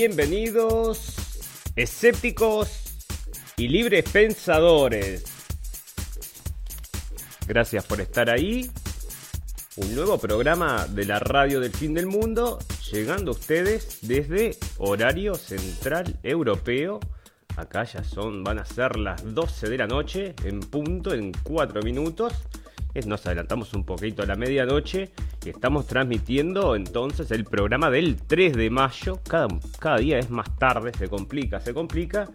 Bienvenidos, escépticos y libres pensadores. Gracias por estar ahí. Un nuevo programa de la radio del fin del mundo, llegando a ustedes desde horario central europeo. Acá ya son, van a ser las 12 de la noche, en punto, en 4 minutos. Nos adelantamos un poquito a la medianoche y estamos transmitiendo entonces el programa del 3 de mayo. Cada, cada día es más tarde, se complica, se complica.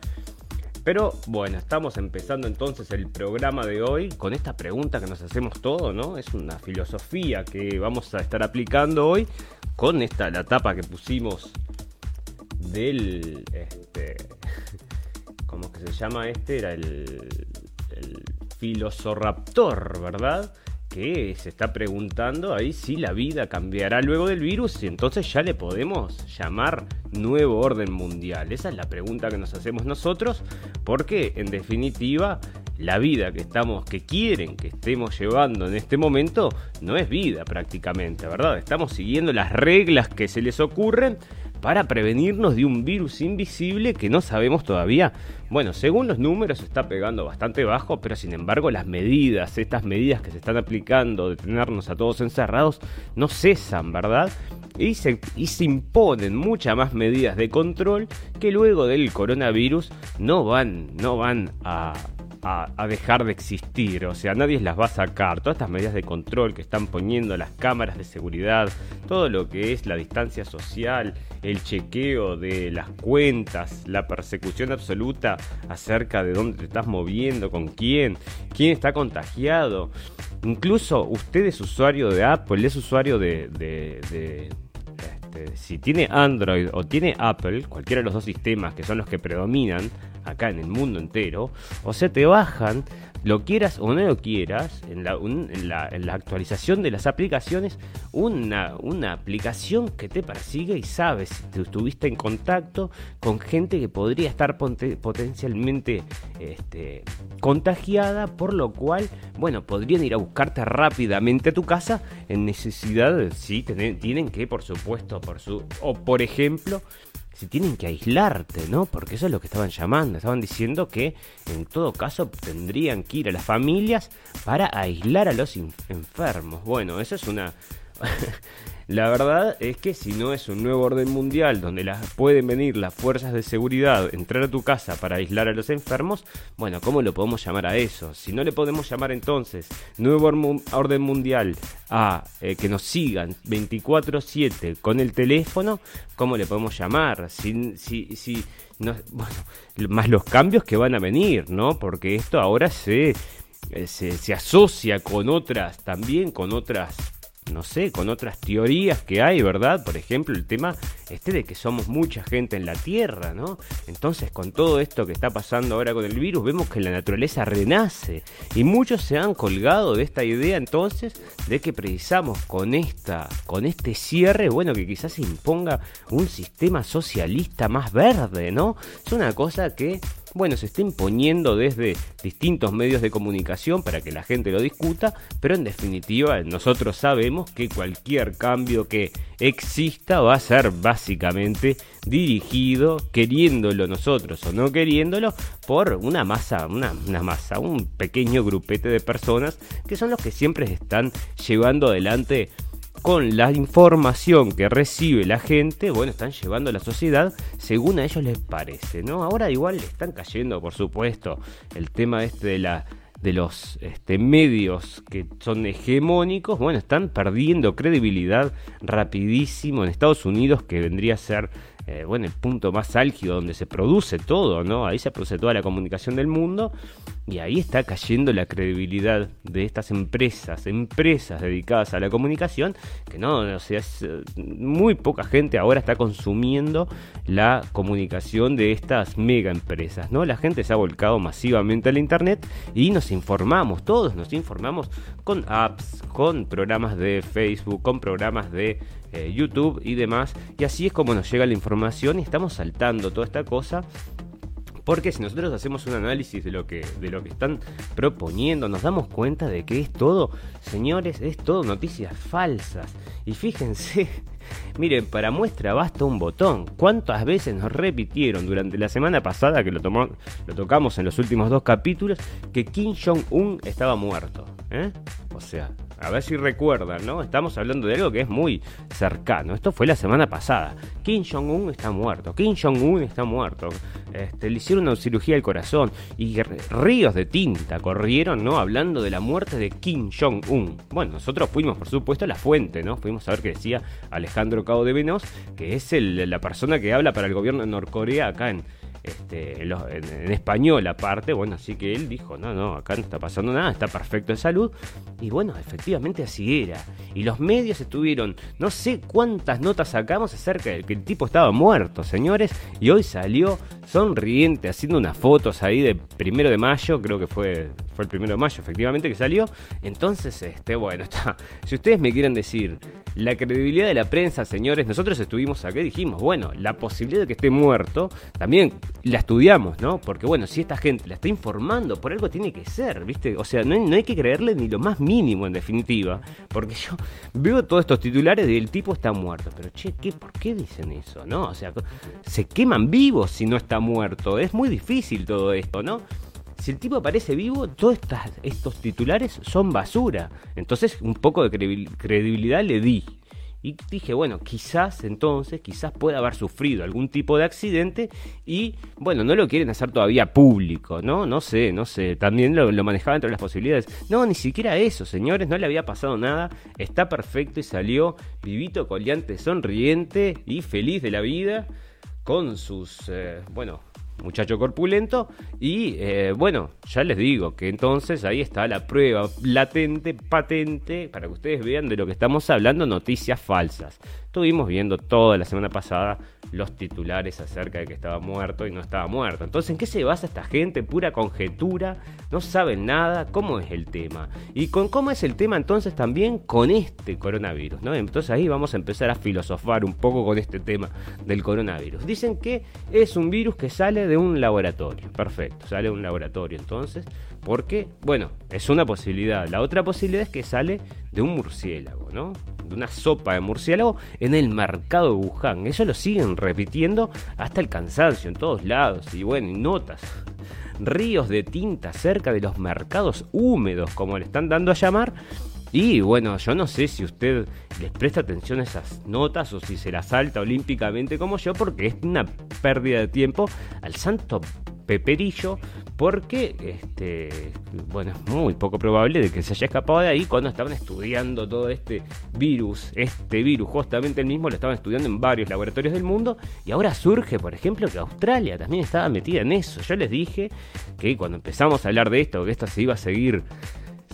Pero bueno, estamos empezando entonces el programa de hoy con esta pregunta que nos hacemos todos, ¿no? Es una filosofía que vamos a estar aplicando hoy con esta, la tapa que pusimos del, este, ¿cómo que se llama este? Era el Filosoraptor, ¿verdad? Que se está preguntando ahí si la vida cambiará luego del virus y entonces ya le podemos llamar nuevo orden mundial. Esa es la pregunta que nos hacemos nosotros, porque en definitiva la vida que estamos, que quieren que estemos llevando en este momento, no es vida prácticamente, ¿verdad? Estamos siguiendo las reglas que se les ocurren para prevenirnos de un virus invisible que no sabemos todavía. Bueno, según los números está pegando bastante bajo, pero sin embargo las medidas, estas medidas que se están aplicando de tenernos a todos encerrados, no cesan, ¿verdad? Y se, y se imponen muchas más medidas de control que luego del coronavirus no van, no van a, a, dejar de existir. O sea, nadie las va a sacar. Todas estas medidas de control que están poniendo las cámaras de seguridad, todo lo que es la distancia social, el chequeo de las cuentas, la persecución absoluta acerca de dónde te estás moviendo, con quién, quién está contagiado. Incluso usted es usuario de Apple, es usuario de, de este, si tiene Android o tiene Apple, cualquiera de los dos sistemas que son los que predominan acá en el mundo entero, o sea, te bajan lo quieras o no lo quieras, en la, actualización de las aplicaciones, una, una, aplicación que te persigue y sabes si estuviste en contacto con gente que podría estar potencialmente este, contagiada, por lo cual, bueno, podrían ir a buscarte rápidamente a tu casa en necesidad, sí, tienen que, por supuesto, por su, o por ejemplo, si tienen que aislarte, ¿no? Porque eso es lo que estaban llamando. Estaban diciendo que en todo caso tendrían que ir a las familias para aislar a los enfermos. Bueno, eso es una La verdad es que si no es un nuevo orden mundial donde las, pueden venir las fuerzas de seguridad, entrar a tu casa para aislar a los enfermos, bueno, ¿cómo lo podemos llamar a eso? Si no le podemos llamar entonces nuevo orden mundial a eh, que nos sigan 24/7 con el teléfono, ¿cómo le podemos llamar? Si, si, si no, bueno, más los cambios que van a venir, ¿no? Porque esto ahora se, eh, se, se asocia con otras, también con otras no sé, con otras teorías que hay, ¿verdad? Por ejemplo, el tema este de que somos mucha gente en la Tierra, ¿no? Entonces, con todo esto que está pasando ahora con el virus, vemos que la naturaleza renace y muchos se han colgado de esta idea entonces de que precisamos con esta con este cierre, bueno, que quizás se imponga un sistema socialista más verde, ¿no? Es una cosa que bueno, se está imponiendo desde distintos medios de comunicación para que la gente lo discuta, pero en definitiva nosotros sabemos que cualquier cambio que exista va a ser básicamente dirigido, queriéndolo nosotros o no queriéndolo, por una masa, una, una masa, un pequeño grupete de personas que son los que siempre están llevando adelante con la información que recibe la gente, bueno, están llevando a la sociedad según a ellos les parece, ¿no? Ahora igual le están cayendo, por supuesto, el tema este de la de los este, medios que son hegemónicos, bueno, están perdiendo credibilidad rapidísimo en Estados Unidos, que vendría a ser eh, bueno, el punto más álgido donde se produce todo, ¿no? Ahí se produce toda la comunicación del mundo y ahí está cayendo la credibilidad de estas empresas, empresas dedicadas a la comunicación, que no, o sea, eh, muy poca gente ahora está consumiendo la comunicación de estas mega empresas, ¿no? La gente se ha volcado masivamente al internet y nos informamos, todos nos informamos con apps, con programas de Facebook, con programas de eh, YouTube y demás. Y así es como nos llega la información y estamos saltando toda esta cosa. Porque si nosotros hacemos un análisis de lo que, de lo que están proponiendo, nos damos cuenta de que es todo, señores, es todo noticias falsas. Y fíjense, Miren, para muestra basta un botón. ¿Cuántas veces nos repitieron durante la semana pasada, que lo, lo tocamos en los últimos dos capítulos, que Kim Jong-un estaba muerto? ¿eh? O sea, a ver si recuerdan, ¿no? Estamos hablando de algo que es muy cercano. Esto fue la semana pasada. Kim Jong-un está muerto. Kim Jong-un está muerto. Este, le hicieron una cirugía al corazón y ríos de tinta corrieron, ¿no? Hablando de la muerte de Kim Jong-un. Bueno, nosotros fuimos, por supuesto, a la fuente, ¿no? Fuimos a ver qué decía Alejandro Cabo de Venos, que es la persona que habla para el gobierno de Norcorea acá en, este, en, español aparte, bueno, así que él dijo, no, no, acá no está pasando nada, está perfecto de salud. Y bueno, efectivamente así era. Y los medios estuvieron, no sé cuántas notas sacamos acerca de que el tipo estaba muerto, señores, y hoy salió sonriente haciendo unas fotos ahí de primero de mayo, creo que fue, fue el primero de mayo efectivamente que salió. Entonces, este, bueno, está. Si ustedes me quieren decir la credibilidad de la prensa, señores, nosotros estuvimos acá y dijimos, bueno, la posibilidad de que esté muerto, también la estudiamos, ¿no? Porque bueno, si esta gente la está informando, por algo tiene que ser, ¿viste? O sea, no hay, que creerle ni lo más mínimo en definitiva, porque yo veo todos estos titulares del tipo está muerto, pero che, ¿qué, ¿por qué dicen eso, no? O sea, se queman vivos si no está muerto, es muy difícil todo esto, ¿no? Si el tipo aparece vivo, todos estos titulares son basura. Entonces, un poco de credibilidad le di. Y dije, bueno, quizás entonces, quizás pueda haber sufrido algún tipo de accidente y, bueno, no lo quieren hacer todavía público, ¿no? No sé, no sé, también lo, manejaba entre las posibilidades. No, ni siquiera eso, señores, no le había pasado nada, está perfecto y salió vivito, coleante, sonriente y feliz de la vida con sus, eh, bueno, muchacho corpulento. Y eh, bueno, ya les digo que entonces ahí está la prueba latente, patente, para que ustedes vean de lo que estamos hablando, noticias falsas. Estuvimos viendo toda la semana pasada los titulares acerca de que estaba muerto y no estaba muerto. Entonces, ¿en qué se basa esta gente? Pura conjetura, no saben nada, cómo es el tema. Y con cómo es el tema entonces también con este coronavirus. Entonces ahí vamos a empezar a filosofar un poco con este tema del coronavirus. Dicen que es un virus que sale de un laboratorio. Perfecto, sale de un laboratorio entonces. Porque, bueno, es una posibilidad. La otra posibilidad es que sale de un murciélago, ¿no? De una sopa de murciélago en el mercado de Wuhan. Eso lo siguen repitiendo hasta el cansancio en todos lados. Y bueno, notas. Ríos de tinta cerca de los mercados húmedos, como le están dando a llamar. Y bueno, yo no sé si usted les presta atención a esas notas o si se las salta olímpicamente como yo, porque es una pérdida de tiempo al santo Peperillo, porque, este, bueno, es muy poco probable de que se haya escapado de ahí cuando estaban estudiando todo este virus. Este virus, justamente el mismo, lo estaban estudiando en varios laboratorios del mundo y ahora surge, por ejemplo, que Australia también estaba metida en eso. Yo les dije que cuando empezamos a hablar de esto, que esto se iba a seguir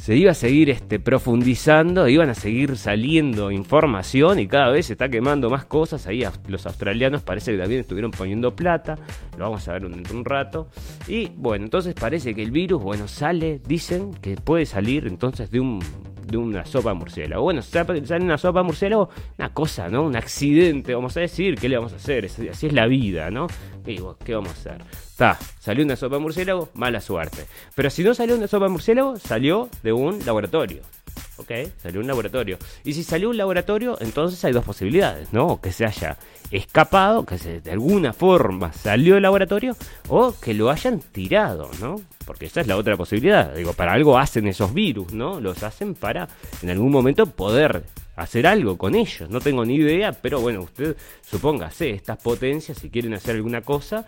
se iba a seguir este, profundizando, iban a seguir saliendo información y cada vez se está quemando más cosas. Ahí los australianos parece que también estuvieron poniendo plata, lo vamos a ver dentro de un rato. Y bueno, entonces parece que el virus, bueno, sale, dicen que puede salir entonces de un de una sopa murciélago. Bueno, sale una sopa murciélago, una cosa, ¿no? Un accidente, vamos a decir, ¿qué le vamos a hacer? Así es la vida, ¿no? Digo, ¿qué vamos a hacer? Salió una sopa murciélago, mala suerte. Pero si no salió una sopa murciélago, salió de un laboratorio. ¿Ok? Salió un laboratorio. Y si salió un laboratorio, entonces hay dos posibilidades, ¿no? Que se haya escapado, que de alguna forma salió del laboratorio, o que lo hayan tirado, ¿no? Porque esa es la otra posibilidad. Digo, para algo hacen esos virus, ¿no? Los hacen para en algún momento poder hacer algo con ellos. No tengo ni idea, pero bueno, usted supóngase, estas potencias, si quieren hacer alguna cosa,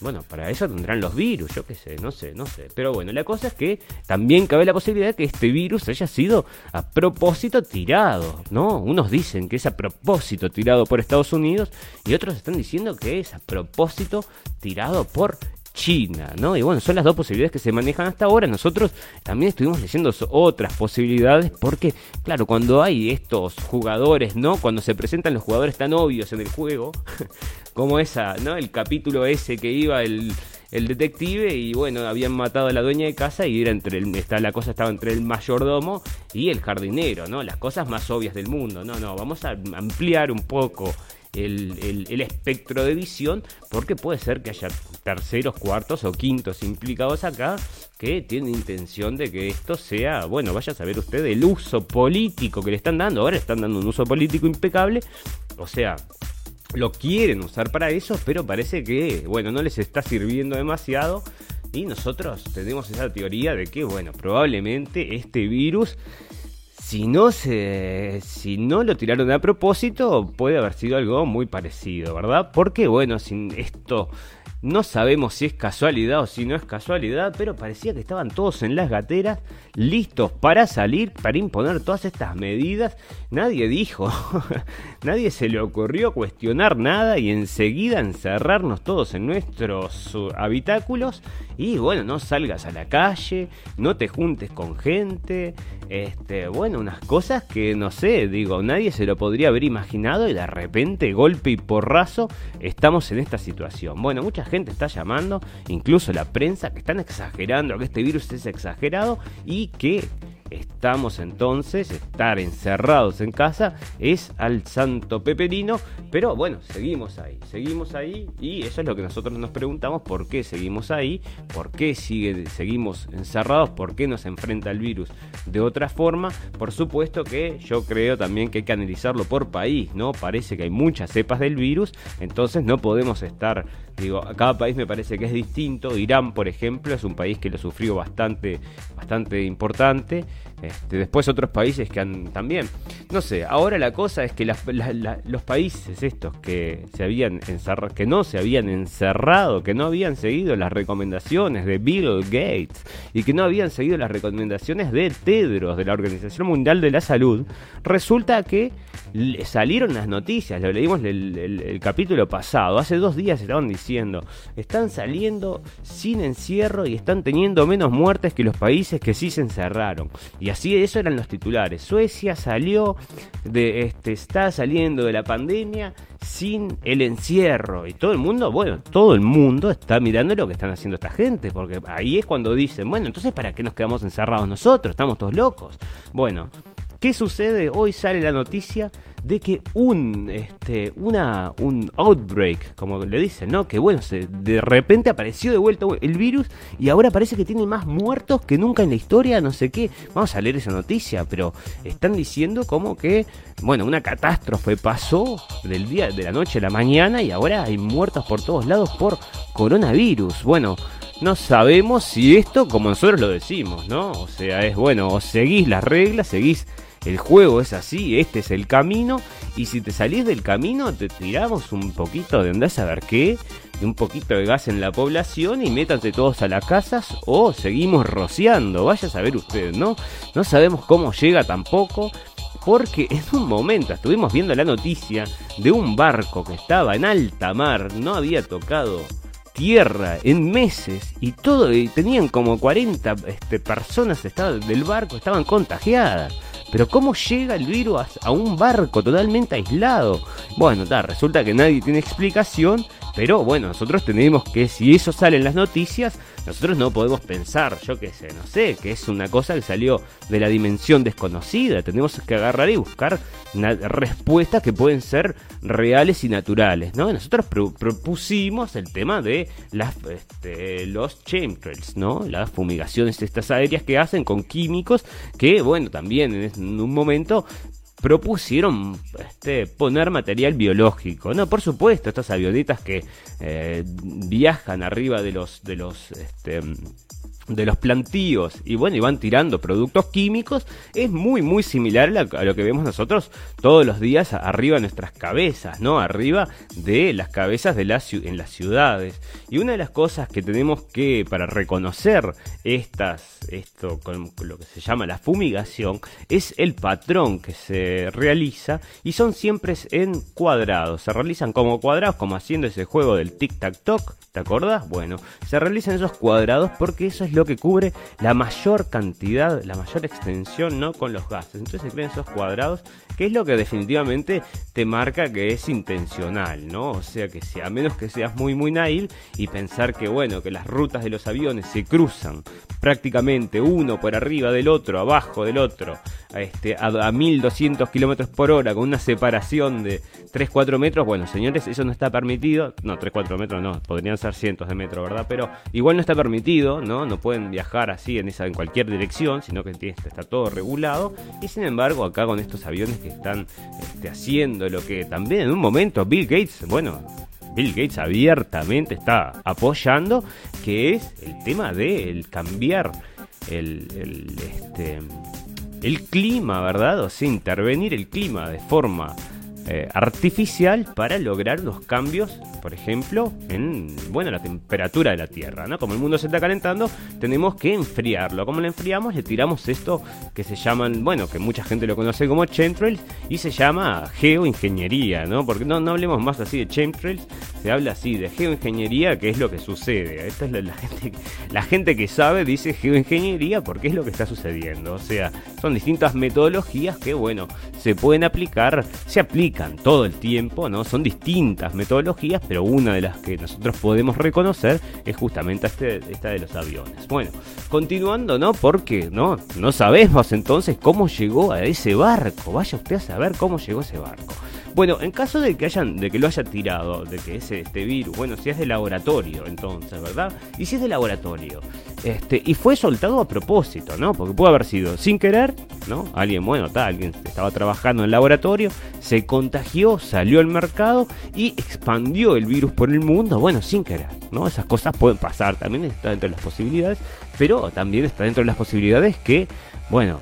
bueno, para eso tendrán los virus, yo qué sé, no sé, no sé. Pero bueno, la cosa es que también cabe la posibilidad de que este virus haya sido a propósito tirado, ¿no? Unos dicen que es a propósito tirado por Estados Unidos y otros están diciendo que es a propósito tirado por China, ¿no? Y bueno, son las dos posibilidades que se manejan hasta ahora. Nosotros también estuvimos leyendo otras posibilidades porque, claro, cuando hay estos jugadores, ¿no? Cuando se presentan los jugadores tan obvios en el juego, como esa, ¿no? El capítulo ese que iba el, detective y bueno, habían matado a la dueña de casa y era entre el, está, la cosa estaba entre el mayordomo y el jardinero, ¿no? Las cosas más obvias del mundo. No, no, vamos a ampliar un poco el, espectro de visión, porque puede ser que haya terceros, cuartos o quintos implicados acá que tienen intención de que esto sea, bueno, vaya a saber usted el uso político que le están dando. Ahora están dando un uso político impecable o sea, lo quieren usar para eso, pero parece que, bueno, no les está sirviendo demasiado. Y nosotros tenemos esa teoría de que, bueno, probablemente este virus, si no se, si no lo tiraron a propósito, puede haber sido algo muy parecido, ¿verdad? Porque, bueno, sin esto no sabemos si es casualidad o si no es casualidad, pero parecía que estaban todos en las gateras, listos para salir, para imponer todas estas medidas. Nadie dijo, nadie se le ocurrió cuestionar nada y enseguida encerrarnos todos en nuestros habitáculos. Y bueno, no salgas a la calle, no te juntes con gente, este, bueno, unas cosas que no sé, digo, nadie se lo podría haber imaginado y de repente, golpe y porrazo, estamos en esta situación. Bueno, muchas gente está llamando, incluso la prensa, que están exagerando, que este virus es exagerado y que estamos entonces, estar encerrados en casa es al santo peperino, pero bueno, seguimos ahí, seguimos ahí y eso es lo que nosotros nos preguntamos, ¿por qué seguimos ahí? ¿Por qué seguimos encerrados? ¿Por qué nos enfrenta el virus de otra forma? Por supuesto que yo creo también que hay que analizarlo por país, ¿no? Parece que hay muchas cepas del virus, entonces no podemos estar, digo, cada país me parece que es distinto, Irán, por ejemplo, es un país que lo sufrió bastante, bastante importante, este, después otros países que han también. No sé, ahora la cosa es que los países estos que se habían encerrado, que no se habían encerrado, que no habían seguido las recomendaciones de Bill Gates y que no habían seguido las recomendaciones de Tedros, de la Organización Mundial de la Salud, resulta que salieron las noticias, lo leímos el, capítulo pasado, hace dos días estaban diciendo, están saliendo sin encierro y están teniendo menos muertes que los países que sí se encerraron. Así eso eran los titulares. Suecia salió de este está saliendo de la pandemia sin el encierro y todo el mundo, bueno, todo el mundo está mirando lo que están haciendo esta gente, porque ahí es cuando dicen, bueno, entonces ¿para qué nos quedamos encerrados nosotros? Estamos todos locos. Bueno, ¿qué sucede? Hoy sale la noticia de que un, este, una, un outbreak, como le dicen, ¿no? Que bueno, se, de repente apareció de vuelta el virus y ahora parece que tiene más muertos que nunca en la historia, no sé qué. Vamos a leer esa noticia, pero están diciendo como que, bueno, una catástrofe pasó del día, de la noche a la mañana y ahora hay muertos por todos lados por coronavirus. Bueno, no sabemos si esto, como nosotros lo decimos, ¿no? O sea, es bueno, o seguís las reglas, seguís el juego es así, este es el camino, y si te salís del camino, te tiramos un poquito de andás a qué, un poquito de gas en la población y métanse todos a las casas o seguimos rociando, vaya a saber usted, ¿no? No sabemos cómo llega tampoco, porque en un momento estuvimos viendo la noticia de un barco que estaba en alta mar, no había tocado tierra en meses y todo tenían como 40 este, personas del barco estaban contagiadas. Pero ¿cómo llega el virus a, un barco totalmente aislado? Bueno, resulta que nadie tiene explicación, pero bueno, nosotros tenemos que, si eso sale en las noticias, nosotros no podemos pensar, yo qué sé, no sé, que es una cosa que salió de la dimensión desconocida. Tenemos que agarrar y buscar respuestas que pueden ser reales y naturales, ¿no? Nosotros propusimos el tema de las, este, los chemtrails, ¿no? Las fumigaciones estas aéreas que hacen con químicos que, bueno, también en un momento propusieron este, poner material biológico. No, por supuesto, estas avionetas que eh, viajan arriba de los de los este, de los plantíos y bueno, y van tirando productos químicos, es muy muy similar a lo que vemos nosotros todos los días arriba de nuestras cabezas, ¿no? Arriba de las cabezas de las en las ciudades. Y una de las cosas que tenemos que para reconocer estas esto con lo que se llama la fumigación es el patrón que se realiza y son siempre en cuadrados, se realizan como cuadrados como haciendo ese juego del tic tac toc, ¿te acordás? Bueno, se realizan esos cuadrados porque eso es lo que cubre la mayor cantidad, la mayor extensión, ¿no? Con los gases. Entonces se crean esos cuadrados, que es lo que definitivamente te marca que es intencional, ¿no? O sea que si a menos que seas muy muy nail y pensar que bueno, que las rutas de los aviones se cruzan prácticamente uno por arriba del otro, abajo del otro, este, a, a 1200 kilómetros por hora, con una separación de 3-4 metros, bueno, señores, eso no está permitido. No, 3-4 metros no, podrían ser cientos de metros, ¿verdad? Pero igual no está permitido, ¿no? No pueden viajar así en, esa, en cualquier dirección, sino que está todo regulado. Y sin embargo, acá con estos aviones que están este, haciendo lo que también en un momento Bill Gates, bueno, Bill Gates abiertamente está apoyando, que es el tema de cambiar el, el, este, el clima, ¿verdad? O sea, intervenir el clima de forma eh, artificial para lograr los cambios, por ejemplo, en bueno la temperatura de la Tierra, ¿no? Como el mundo se está calentando, tenemos que enfriarlo. ¿Cómo lo enfriamos? Le tiramos esto que se llaman, bueno, que mucha gente lo conoce como chemtrails y se llama geoingeniería, ¿no? Porque no, no hablemos más así de chemtrails, se habla así de geoingeniería, que es lo que sucede. Esta es la, gente, la gente que sabe dice geoingeniería porque es lo que está sucediendo. O sea, son distintas metodologías que, bueno, se pueden aplicar, se aplican todo el tiempo, ¿no? Son distintas metodologías, pero una de las que nosotros podemos reconocer es justamente este, esta de los aviones. Bueno, continuando, ¿no? Porque, ¿no? No sabemos entonces cómo llegó a ese barco. Vaya usted a saber cómo llegó ese barco. Bueno, en caso de que hayan, de que lo haya tirado, de que ese este virus, bueno, si es de laboratorio, entonces, ¿verdad? Y si es de laboratorio, este, y fue soltado a propósito, ¿no? Porque puede haber sido sin querer, ¿no? Alguien, bueno, está, alguien estaba trabajando en el laboratorio, se contagió, salió al mercado y expandió el virus por el mundo, bueno, sin querer, ¿no? Esas cosas pueden pasar, también está dentro de las posibilidades, pero también está dentro de las posibilidades que, bueno,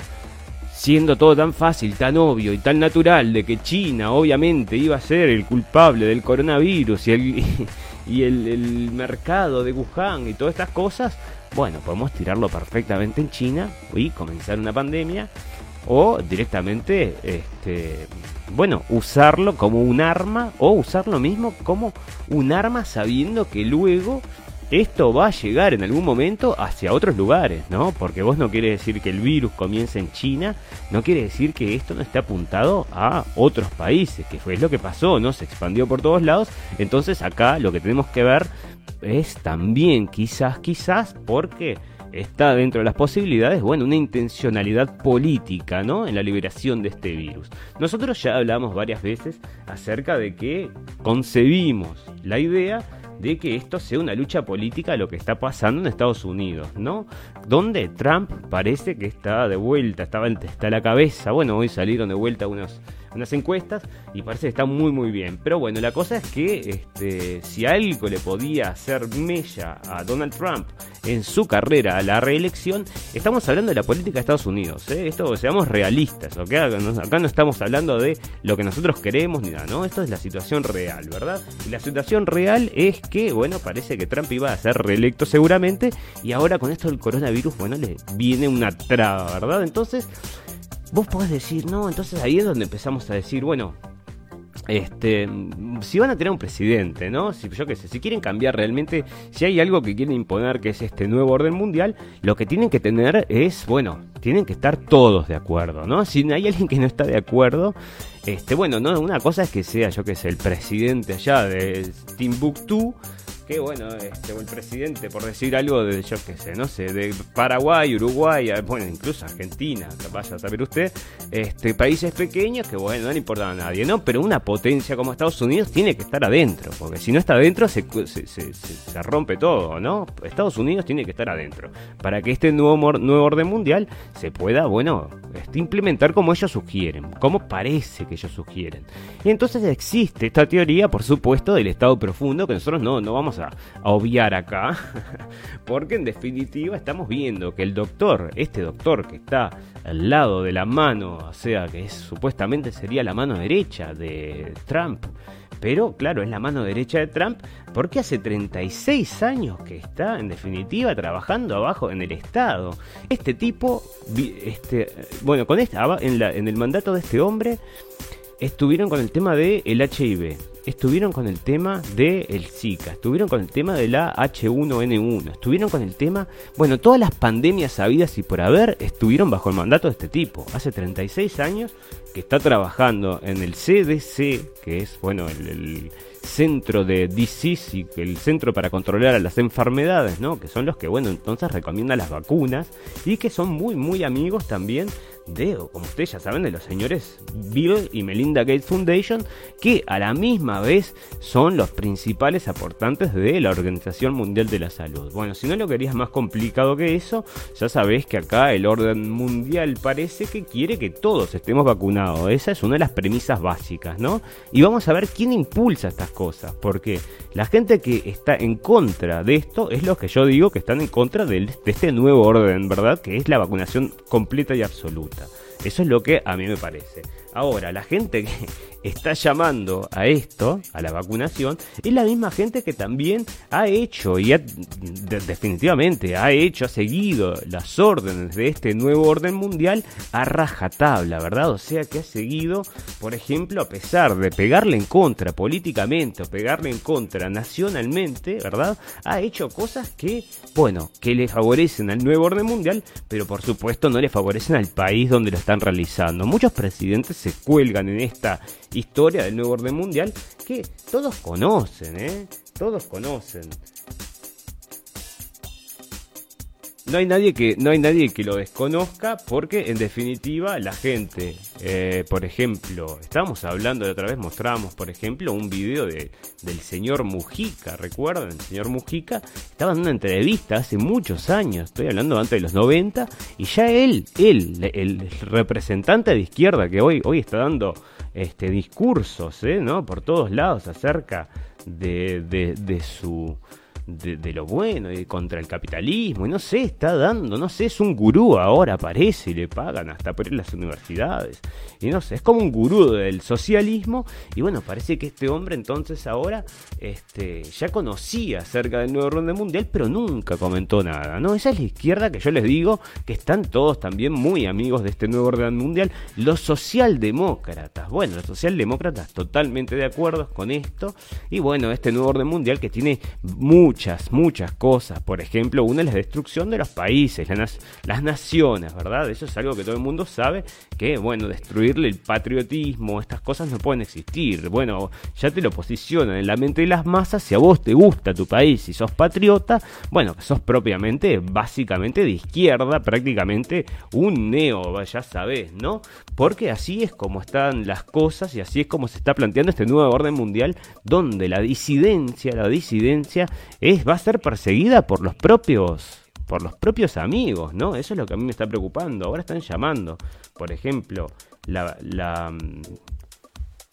siendo todo tan fácil, tan obvio y tan natural de que China obviamente iba a ser el culpable del coronavirus y el, y el, mercado de Wuhan y todas estas cosas, bueno, podemos tirarlo perfectamente en China y comenzar una pandemia o directamente, este, bueno, usarlo como un arma o usar lo mismo como un arma sabiendo que luego esto va a llegar en algún momento hacia otros lugares, ¿no? Porque vos no quiere decir que el virus comience en China, no quiere decir que esto no esté apuntado a otros países, que fue lo que pasó, ¿no? Se expandió por todos lados. Entonces acá lo que tenemos que ver es también, quizás, quizás, porque está dentro de las posibilidades, bueno, una intencionalidad política, ¿no? En la liberación de este virus. Nosotros ya hablamos varias veces acerca de que concebimos la idea de que esto sea una lucha política lo que está pasando en Estados Unidos, ¿no? Donde Trump parece que está de vuelta, estaba, está a la cabeza. Bueno, hoy salieron de vuelta unos unas encuestas y parece que está muy muy bien. Pero bueno, la cosa es que este, si algo le podía hacer mella a Donald Trump en su carrera a la reelección, estamos hablando de la política de Estados Unidos. ¿eh? Esto, seamos realistas, ¿ok? Acá no estamos hablando de lo que nosotros queremos ni nada, ¿no? Esto es la situación real, ¿verdad? Y la situación real es que, bueno, parece que Trump iba a ser reelecto seguramente y ahora con esto del coronavirus, bueno, le viene una traba, ¿verdad? Entonces vos podés decir, no, entonces ahí es donde empezamos a decir, bueno, este, si van a tener un presidente, ¿no? Si yo qué sé, si quieren cambiar realmente, si hay algo que quieren imponer que es este nuevo orden mundial, lo que tienen que tener es, bueno, tienen que estar todos de acuerdo, ¿no? Si hay alguien que no está de acuerdo, este, bueno, no, una cosa es que sea, yo qué sé, el presidente allá de Timbuktu que bueno, este, el presidente, por decir algo de, yo qué sé, no sé, de Paraguay, Uruguay, bueno, incluso Argentina, vaya a saber usted, este, países pequeños que bueno, no le importa a nadie, ¿no? Pero una potencia como Estados Unidos tiene que estar adentro, porque si no está adentro se, se, se, rompe todo, ¿no? Estados Unidos tiene que estar adentro, para que este nuevo, nuevo orden mundial se pueda, bueno, este, implementar como ellos sugieren, como parece que ellos sugieren. Y entonces existe esta teoría, por supuesto, del Estado profundo, que nosotros no, no vamos a, obviar acá, porque en definitiva estamos viendo que el doctor, este doctor que está al lado de la mano, o sea, que es, supuestamente sería la mano derecha de Trump, pero claro, es la mano derecha de Trump porque hace 36 años que está, en definitiva, trabajando abajo en el Estado. Este tipo, este, bueno, con esta, en, en el mandato de este hombre, estuvieron con el tema del el HIV estuvieron con el tema del el Zika, estuvieron con el tema de la H1N1, estuvieron con el tema, bueno, todas las pandemias sabidas y por haber estuvieron bajo el mandato de este tipo. Hace 36 años que está trabajando en el CDC, que es, bueno, el, centro de disease y el centro para controlar a las enfermedades, ¿no? Que son los que, bueno, entonces recomiendan las vacunas y que son muy, muy amigos también de, como ustedes ya saben, de los señores Bill y Melinda Gates Foundation, que a la misma vez son los principales aportantes de la Organización Mundial de la Salud. Bueno, si no lo querías más complicado que eso, ya sabés que acá el orden mundial parece que quiere que todos estemos vacunados. Esa es una de las premisas básicas, ¿no? Y vamos a ver quién impulsa estas cosas, porque la gente que está en contra de esto es lo que yo digo que están en contra de este nuevo orden, ¿verdad? Que es la vacunación completa y absoluta. Eso es lo que a mí me parece. Ahora, la gente que está llamando a esto, a la vacunación, es la misma gente que también ha hecho y definitivamente ha hecho, ha seguido las órdenes de este nuevo orden mundial a rajatabla, ¿verdad? O sea que ha seguido, por ejemplo, a pesar de pegarle en contra políticamente o pegarle en contra nacionalmente, ¿verdad? Ha hecho cosas que, bueno, que le favorecen al nuevo orden mundial, pero por supuesto no le favorecen al país donde lo están realizando. Muchos presidentes se cuelgan en esta historia del nuevo orden mundial que todos conocen, ¿eh? Todos conocen. no hay nadie que no hay nadie que lo desconozca porque en definitiva la gente eh, por ejemplo estábamos hablando de otra vez mostramos por ejemplo un video de, del señor Mujica recuerdan el señor Mujica estaba en una entrevista hace muchos años estoy hablando antes de los 90 y ya él él el representante de izquierda que hoy hoy está dando este discursos ¿eh? no por todos lados acerca de, de, de su de, lo bueno y contra el capitalismo, y no sé, está dando, no sé, es un gurú ahora, aparece y le pagan hasta por las universidades, y no sé, es como un gurú del socialismo, y bueno, parece que este hombre entonces ahora este, ya conocía acerca del nuevo orden mundial, pero nunca comentó nada, ¿no? Esa es la izquierda que yo les digo que están todos también muy amigos de este nuevo orden mundial, los socialdemócratas, bueno, los socialdemócratas totalmente de acuerdo con esto, y bueno, este nuevo orden mundial que tiene mucho muchas, muchas cosas. Por ejemplo, una es la destrucción de los países, las, naciones, ¿verdad? Eso es algo que todo el mundo sabe, que, bueno, destruirle el patriotismo, estas cosas no pueden existir. Bueno, ya te lo posicionan en la mente de las masas, si a vos te gusta tu país y sos patriota, bueno, sos propiamente, básicamente de izquierda, prácticamente un neo, ya sabés, ¿no? Porque así es como están las cosas y así es como se está planteando este nuevo orden mundial donde la disidencia, la disidencia va a ser perseguida por los propios por los propios amigos, ¿no? Eso es lo que a mí me está preocupando. Ahora están llamando, por ejemplo, la, mm,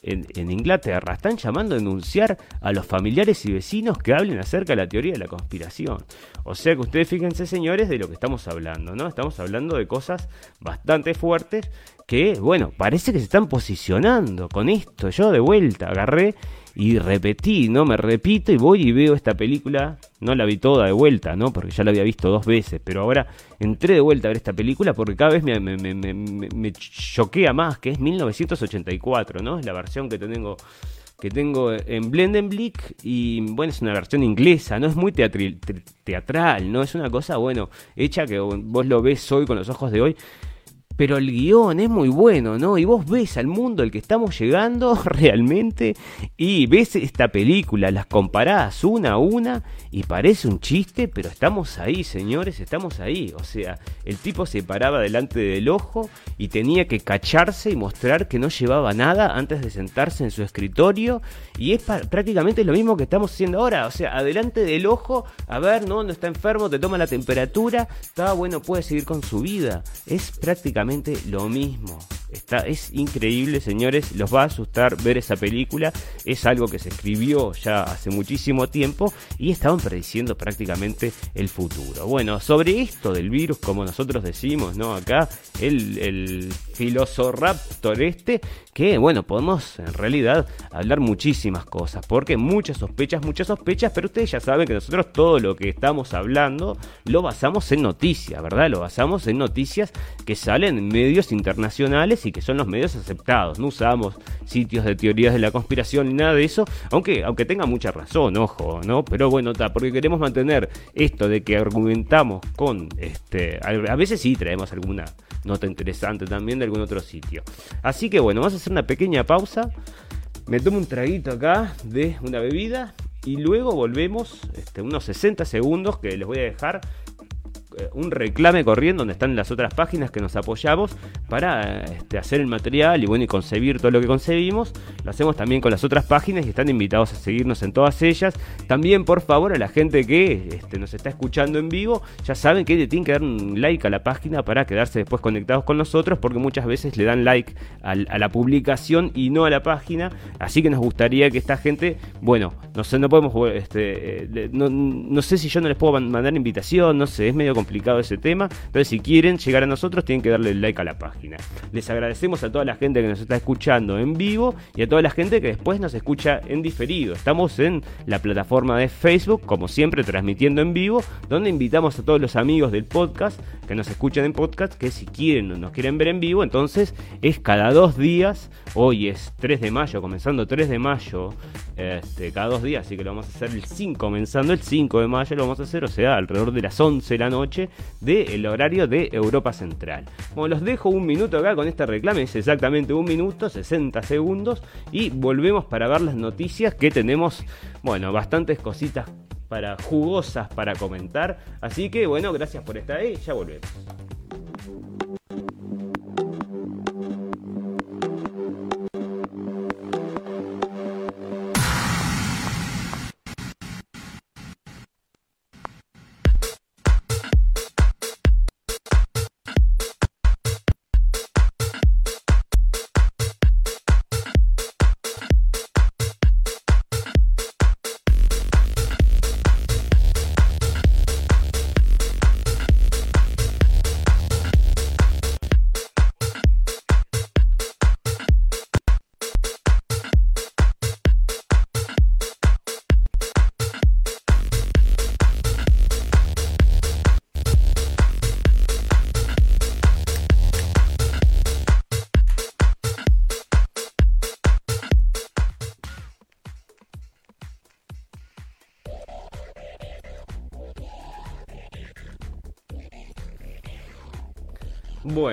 en, Inglaterra están llamando a denunciar a los familiares y vecinos que hablen acerca de la teoría de la conspiración. O sea que ustedes fíjense, señores, de lo que estamos hablando, ¿no? Estamos hablando de cosas bastante fuertes que, bueno, parece que se están posicionando con esto. Yo de vuelta agarré y repetí, ¿no? Me repito y voy y veo esta película, no la vi toda de vuelta, ¿no? Porque ya la había visto dos veces, pero ahora entré de vuelta a ver esta película porque cada vez me, choquea más, que es 1984, ¿no? Es la versión que tengo que tengo en Blendenblick y bueno, es una versión inglesa, no es muy teatral, no es una cosa, bueno, hecha que vos lo ves hoy con los ojos de hoy pero el guion es muy bueno, ¿no? Y vos ves al mundo al que estamos llegando realmente y ves esta película, las comparás una a una y parece un chiste, pero estamos ahí, señores, estamos ahí. O sea, el tipo se paraba delante del ojo y tenía que cacharse y mostrar que no llevaba nada antes de sentarse en su escritorio y es prácticamente lo mismo que estamos haciendo ahora. O sea, adelante del ojo, a ver, no, no está enfermo, te toma la temperatura, está bueno, puede seguir con su vida. Es prácticamente lo mismo. Es increíble, señores, los va a asustar ver esa película. Es algo que se escribió ya hace muchísimo tiempo y estaban prediciendo prácticamente el futuro. Bueno, sobre esto del virus, como nosotros decimos, ¿no? Acá, el, el raptor este, que bueno, podemos en realidad hablar muchísimas cosas, porque muchas sospechas, muchas sospechas, pero ustedes ya saben que nosotros todo lo que estamos hablando lo basamos en noticias, ¿verdad? Lo basamos en noticias que salen en medios internacionales y que son los medios aceptados. No usamos sitios de teorías de la conspiración ni nada de eso, aunque, aunque tenga mucha razón, ojo, ¿no? Pero bueno, está, porque queremos mantener esto de que argumentamos con, este, a veces sí traemos alguna nota interesante también de algún otro sitio. Así que bueno, vamos a hacer una pequeña pausa. Me tomo un traguito acá de una bebida y luego volvemos este, unos 60 segundos que les voy a dejar un reclame corriendo donde están las otras páginas que nos apoyamos para este, hacer el material y bueno y concebir todo lo que concebimos. Lo hacemos también con las otras páginas y están invitados a seguirnos en todas ellas. También por favor a la gente que este, nos está escuchando en vivo, ya saben que tienen que dar un like a la página para quedarse después conectados con nosotros porque muchas veces le dan like a, la publicación y no a la página. Así que nos gustaría que esta gente, bueno, no sé, no podemos, este, eh, no, no sé si yo no les puedo mandar invitación, no sé, es medio complicado ese tema. Entonces, si quieren llegar a nosotros, tienen que darle like a la página. Les agradecemos a toda la gente que nos está escuchando en vivo y a toda la gente que después nos escucha en diferido. Estamos en la plataforma de Facebook, como siempre, transmitiendo en vivo, donde invitamos a todos los amigos del podcast que nos escuchan en podcast que si quieren o nos quieren ver en vivo, entonces es cada dos días. Hoy es 3 de mayo, comenzando 3 de mayo, este, cada dos días, así que lo vamos a hacer el 5, comenzando el 5 de mayo, lo vamos a hacer, o sea, alrededor de las 11 de la noche del horario de Europa Central. Bueno, los dejo un minuto acá con este reclame, es exactamente un minuto, 60 segundos, y volvemos para ver las noticias que tenemos, bueno, bastantes cositas para jugosas para comentar. Así que bueno, gracias por estar ahí, ya volvemos.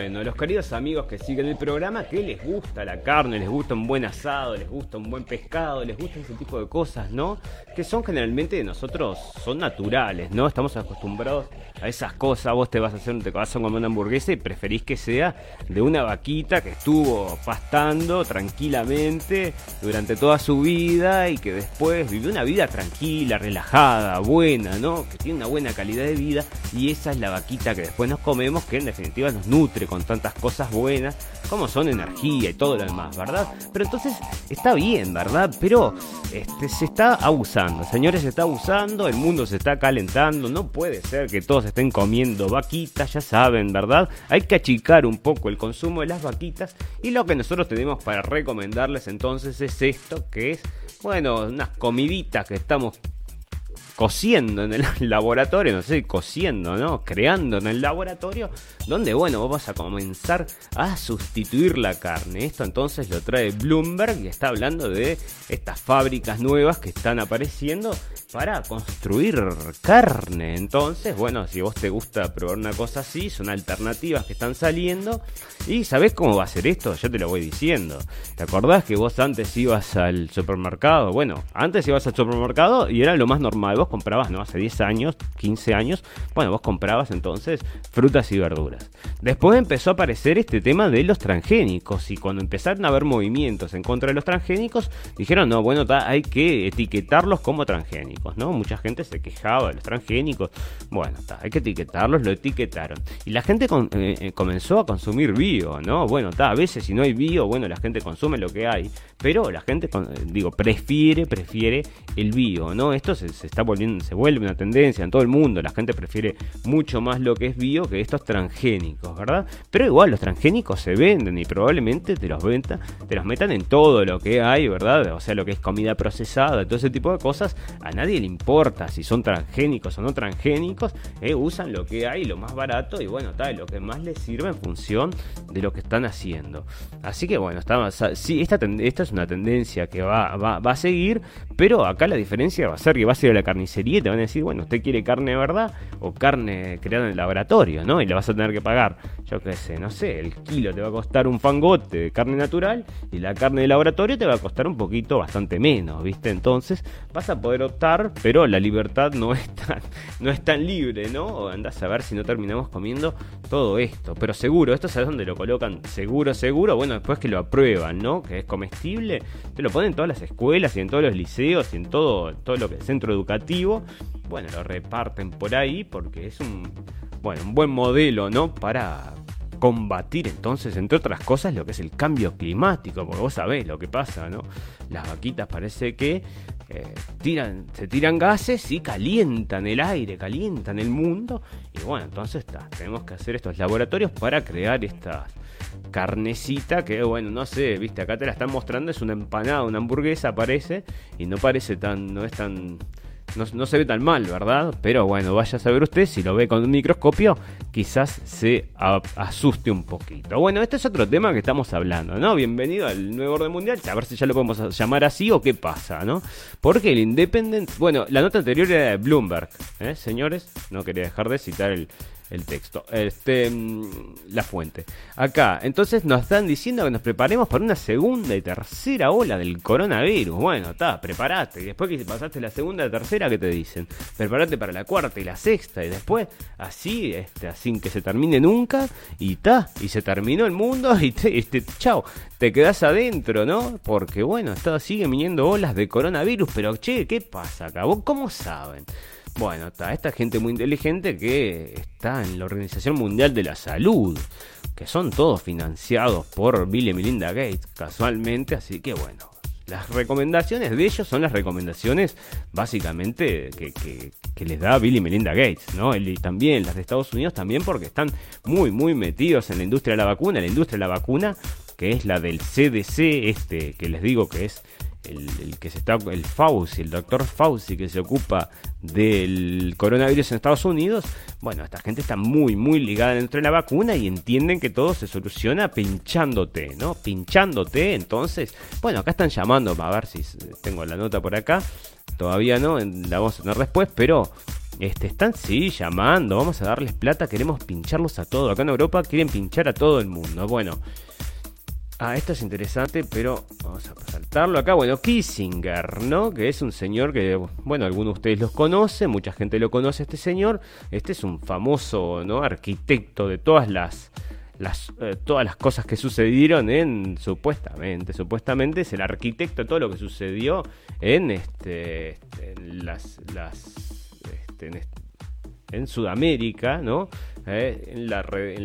Bueno, los queridos amigos que siguen el programa, que les gusta la carne, les gusta un buen asado, les gusta un buen pescado, les gusta ese tipo de cosas, ¿no? Que son generalmente de nosotros, son naturales, ¿no? Estamos acostumbrados a esas cosas. Vos te vas a hacer, te vas a comer una hamburguesa y preferís que sea de una vaquita que estuvo pastando tranquilamente durante toda su vida y que después vivió una vida tranquila, relajada, buena, ¿no? Que tiene una buena calidad de vida y esa es la vaquita que después nos comemos, que en definitiva nos nutre con tantas cosas buenas, como son energía y todo lo demás, ¿verdad? Pero entonces está bien, ¿verdad? Pero este, se está abusando, señores, se está abusando, el mundo se está calentando, no puede ser que todos estén comiendo vaquitas, ya saben, ¿verdad? Hay que achicar un poco el consumo de las vaquitas y lo que nosotros tenemos para recomendarles entonces es esto, que es, bueno, unas comiditas que estamos cociendo en el laboratorio, no sé, cociendo, ¿no? Creando en el laboratorio, donde, bueno, vas a comenzar a sustituir la carne. Esto entonces lo trae Bloomberg y está hablando de estas fábricas nuevas que están apareciendo para construir carne. Entonces, bueno, si vos te gusta probar una cosa así, son alternativas que están saliendo. ¿Y sabés cómo va a ser esto? Yo te lo voy diciendo. ¿Te acordás que vos antes ibas al supermercado? Bueno, antes ibas al supermercado y era lo más normal. Vos comprabas, ¿no? Hace 10 años, 15 años, bueno, vos comprabas entonces frutas y verduras. Después empezó a aparecer este tema de los transgénicos y cuando empezaron a haber movimientos en contra de los transgénicos, dijeron, no, bueno, hay que etiquetarlos como transgénicos, ¿no? Mucha gente se quejaba de los transgénicos. Bueno, hay que etiquetarlos, lo etiquetaron. Y la gente eh, eh, comenzó a consumir bio, ¿no? Bueno, a veces si no hay bio, bueno, la gente consume lo que hay, pero la gente, eh, digo, prefiere, prefiere el bio, ¿no? Esto se, se está volviendo se vuelve una tendencia en todo el mundo. La gente prefiere mucho más lo que es bio que estos transgénicos, ¿verdad? Pero igual los transgénicos se venden y probablemente te los venta, te los metan en todo lo que hay, ¿verdad? O sea, lo que es comida procesada, todo ese tipo de cosas. A nadie nadie le importa si son transgénicos o no transgénicos, eh, usan lo que hay, lo más barato y bueno, está lo que más les sirve en función de lo que están haciendo. Así que bueno, está, esta, esta es una tendencia que va, va, va, a seguir, pero acá la diferencia va a ser que vas a ir a la carnicería y te van a decir, bueno, usted quiere carne de verdad o carne creada en el laboratorio, ¿no? Y le vas a tener que pagar, yo qué sé, no sé, el kilo te va a costar un fangote de carne natural y la carne de laboratorio te va a costar un poquito bastante menos, ¿viste? Entonces vas a poder optar, pero la libertad no es tan, no es tan libre, ¿no? Andás a ver si no terminamos comiendo todo esto. Pero seguro, esto sabes dónde lo colocan, seguro, seguro, bueno, después que lo aprueban, ¿no? Que es comestible, te lo ponen en todas las escuelas y en todos los liceos y en todo, todo lo que es centro educativo. Bueno, lo reparten por ahí porque es un, bueno, un buen modelo, ¿no? Para, combatir entonces, entre otras cosas, lo que es el cambio climático, porque vos sabés lo que pasa, ¿no? Las vaquitas parece que tiran, se tiran gases y calientan el aire, calientan el mundo, y bueno, entonces está, tenemos que hacer estos laboratorios para crear esta carnecita que, bueno, no sé, viste, acá te la están mostrando, es una empanada, una hamburguesa parece, y no parece tan, no es tan no, se ve tan mal, ¿verdad? Pero bueno, vaya a saber usted, si lo ve con un microscopio, quizás se asuste un poquito. Bueno, este es otro tema que estamos hablando, ¿no? Bienvenido al nuevo orden mundial, a ver si ya lo podemos llamar así o qué pasa, ¿no? Porque el Independent, bueno, la nota anterior era de Bloomberg, ¿eh? Señores, no quería dejar de citar el, el texto, este, mm, la fuente. Acá, entonces nos están diciendo que nos preparemos para una segunda y tercera ola del coronavirus. Bueno, está, prepárate. Y después que pasaste la segunda y tercera, ¿qué te dicen? Prepárate para la cuarta y la sexta. Y después, así, este, sin que se termine nunca. Y está, y se terminó el mundo. Y te, este, chao, te quedas adentro, ¿no? Porque bueno, está, siguen viniendo olas de coronavirus. Pero che, ¿qué pasa acá? ¿Vos cómo saben? Bueno, está esta gente muy inteligente que está en la Organización Mundial de la Salud, que son todos financiados por Bill y Melinda Gates, casualmente, así que bueno, las recomendaciones de ellos son las recomendaciones básicamente que, les da Bill y Melinda Gates, ¿no? Y también las de Estados Unidos también porque están muy, muy metidos en la industria de la vacuna, la industria de la vacuna, que es la del CDC, este, que les digo que es el, que se está, el Fauci, el doctor Fauci que se ocupa del coronavirus en Estados Unidos, bueno, esta gente está muy, muy ligada dentro de la vacuna y entienden que todo se soluciona pinchándote, ¿no? Pinchándote, entonces, bueno, acá están llamando, a ver si tengo la nota por acá, todavía no, la vamos a tener después, pero este, están sí llamando, vamos a darles plata, queremos pincharlos a todos. Acá en Europa quieren pinchar a todo el mundo. Bueno, Ah, esto es interesante, pero vamos a saltarlo acá. Bueno, Kissinger, ¿no? Que es un señor que, bueno, algunos de ustedes los conocen, mucha gente lo conoce este señor. Este es un famoso, ¿no? Arquitecto de todas las, las eh, todas las cosas que sucedieron en supuestamente, supuestamente es el arquitecto de todo lo que sucedió en este, en las, este, en, en Sudamérica, ¿no? ¿eh? en, la,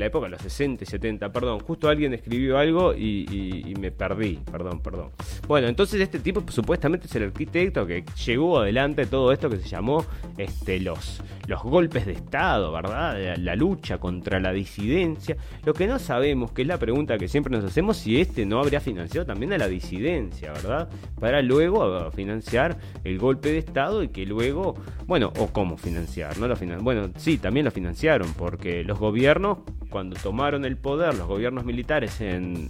época de los 60 y 70, perdón, justo alguien escribió algo y, me perdí, perdón, perdón. Bueno, entonces este tipo supuestamente es el arquitecto que llevó adelante todo esto que se llamó este, los, los golpes de Estado, ¿verdad? La, lucha contra la disidencia. Lo que no sabemos, que es la pregunta que siempre nos hacemos, si este no habría financiado también a la disidencia, ¿verdad? Para luego financiar el golpe de Estado y que luego, bueno, o cómo financiar, ¿no? Lo finan bueno, sí, también lo financiaron, porque los gobiernos, cuando tomaron el poder, los gobiernos militares en,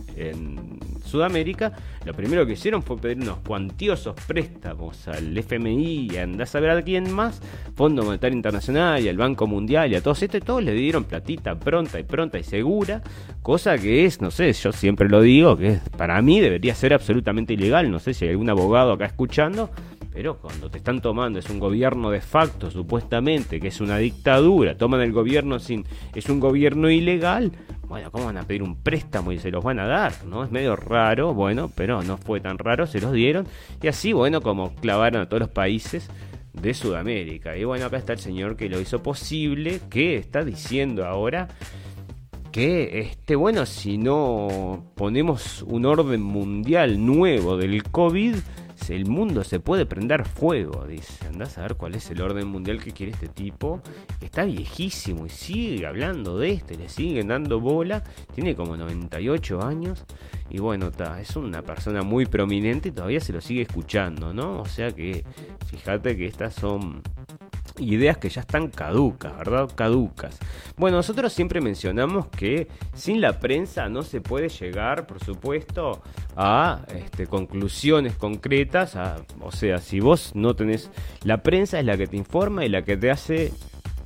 Sudamérica, lo primero que hicieron fue pedir unos cuantiosos préstamos al FMI y andás a ver a quién más, Fondo Monetario Internacional y al Banco Mundial y a todos estos, todos le dieron platita pronta y pronta y segura, cosa que es, no sé, yo siempre lo digo, que para mí debería ser absolutamente ilegal, no sé si hay algún abogado acá escuchando, pero cuando te están tomando, es un gobierno de facto, supuestamente, que es una dictadura, toman el gobierno sin. es un gobierno ilegal. Bueno, ¿cómo van a pedir un préstamo y se los van a dar? ¿No? Es medio raro, bueno, pero no fue tan raro, se los dieron. Y así, bueno, como clavaron a todos los países de Sudamérica. Y bueno, acá está el señor que lo hizo posible, que está diciendo ahora que, este, bueno, si no ponemos un orden mundial nuevo del COVID, el mundo se puede prender fuego, dice. Andás a ver cuál es el orden mundial que quiere este tipo. Está viejísimo y sigue hablando de este, le siguen dando bola. Tiene como 98 años. Y bueno, está, es una persona muy prominente y todavía se lo sigue escuchando, ¿no? O sea que, fíjate que estas son ideas que ya están caducas, ¿verdad? Caducas. Bueno, nosotros siempre mencionamos que sin la prensa no se puede llegar, por supuesto, a este, conclusiones concretas. o sea, si vos no tenés... La prensa es la que te informa y la que te hace,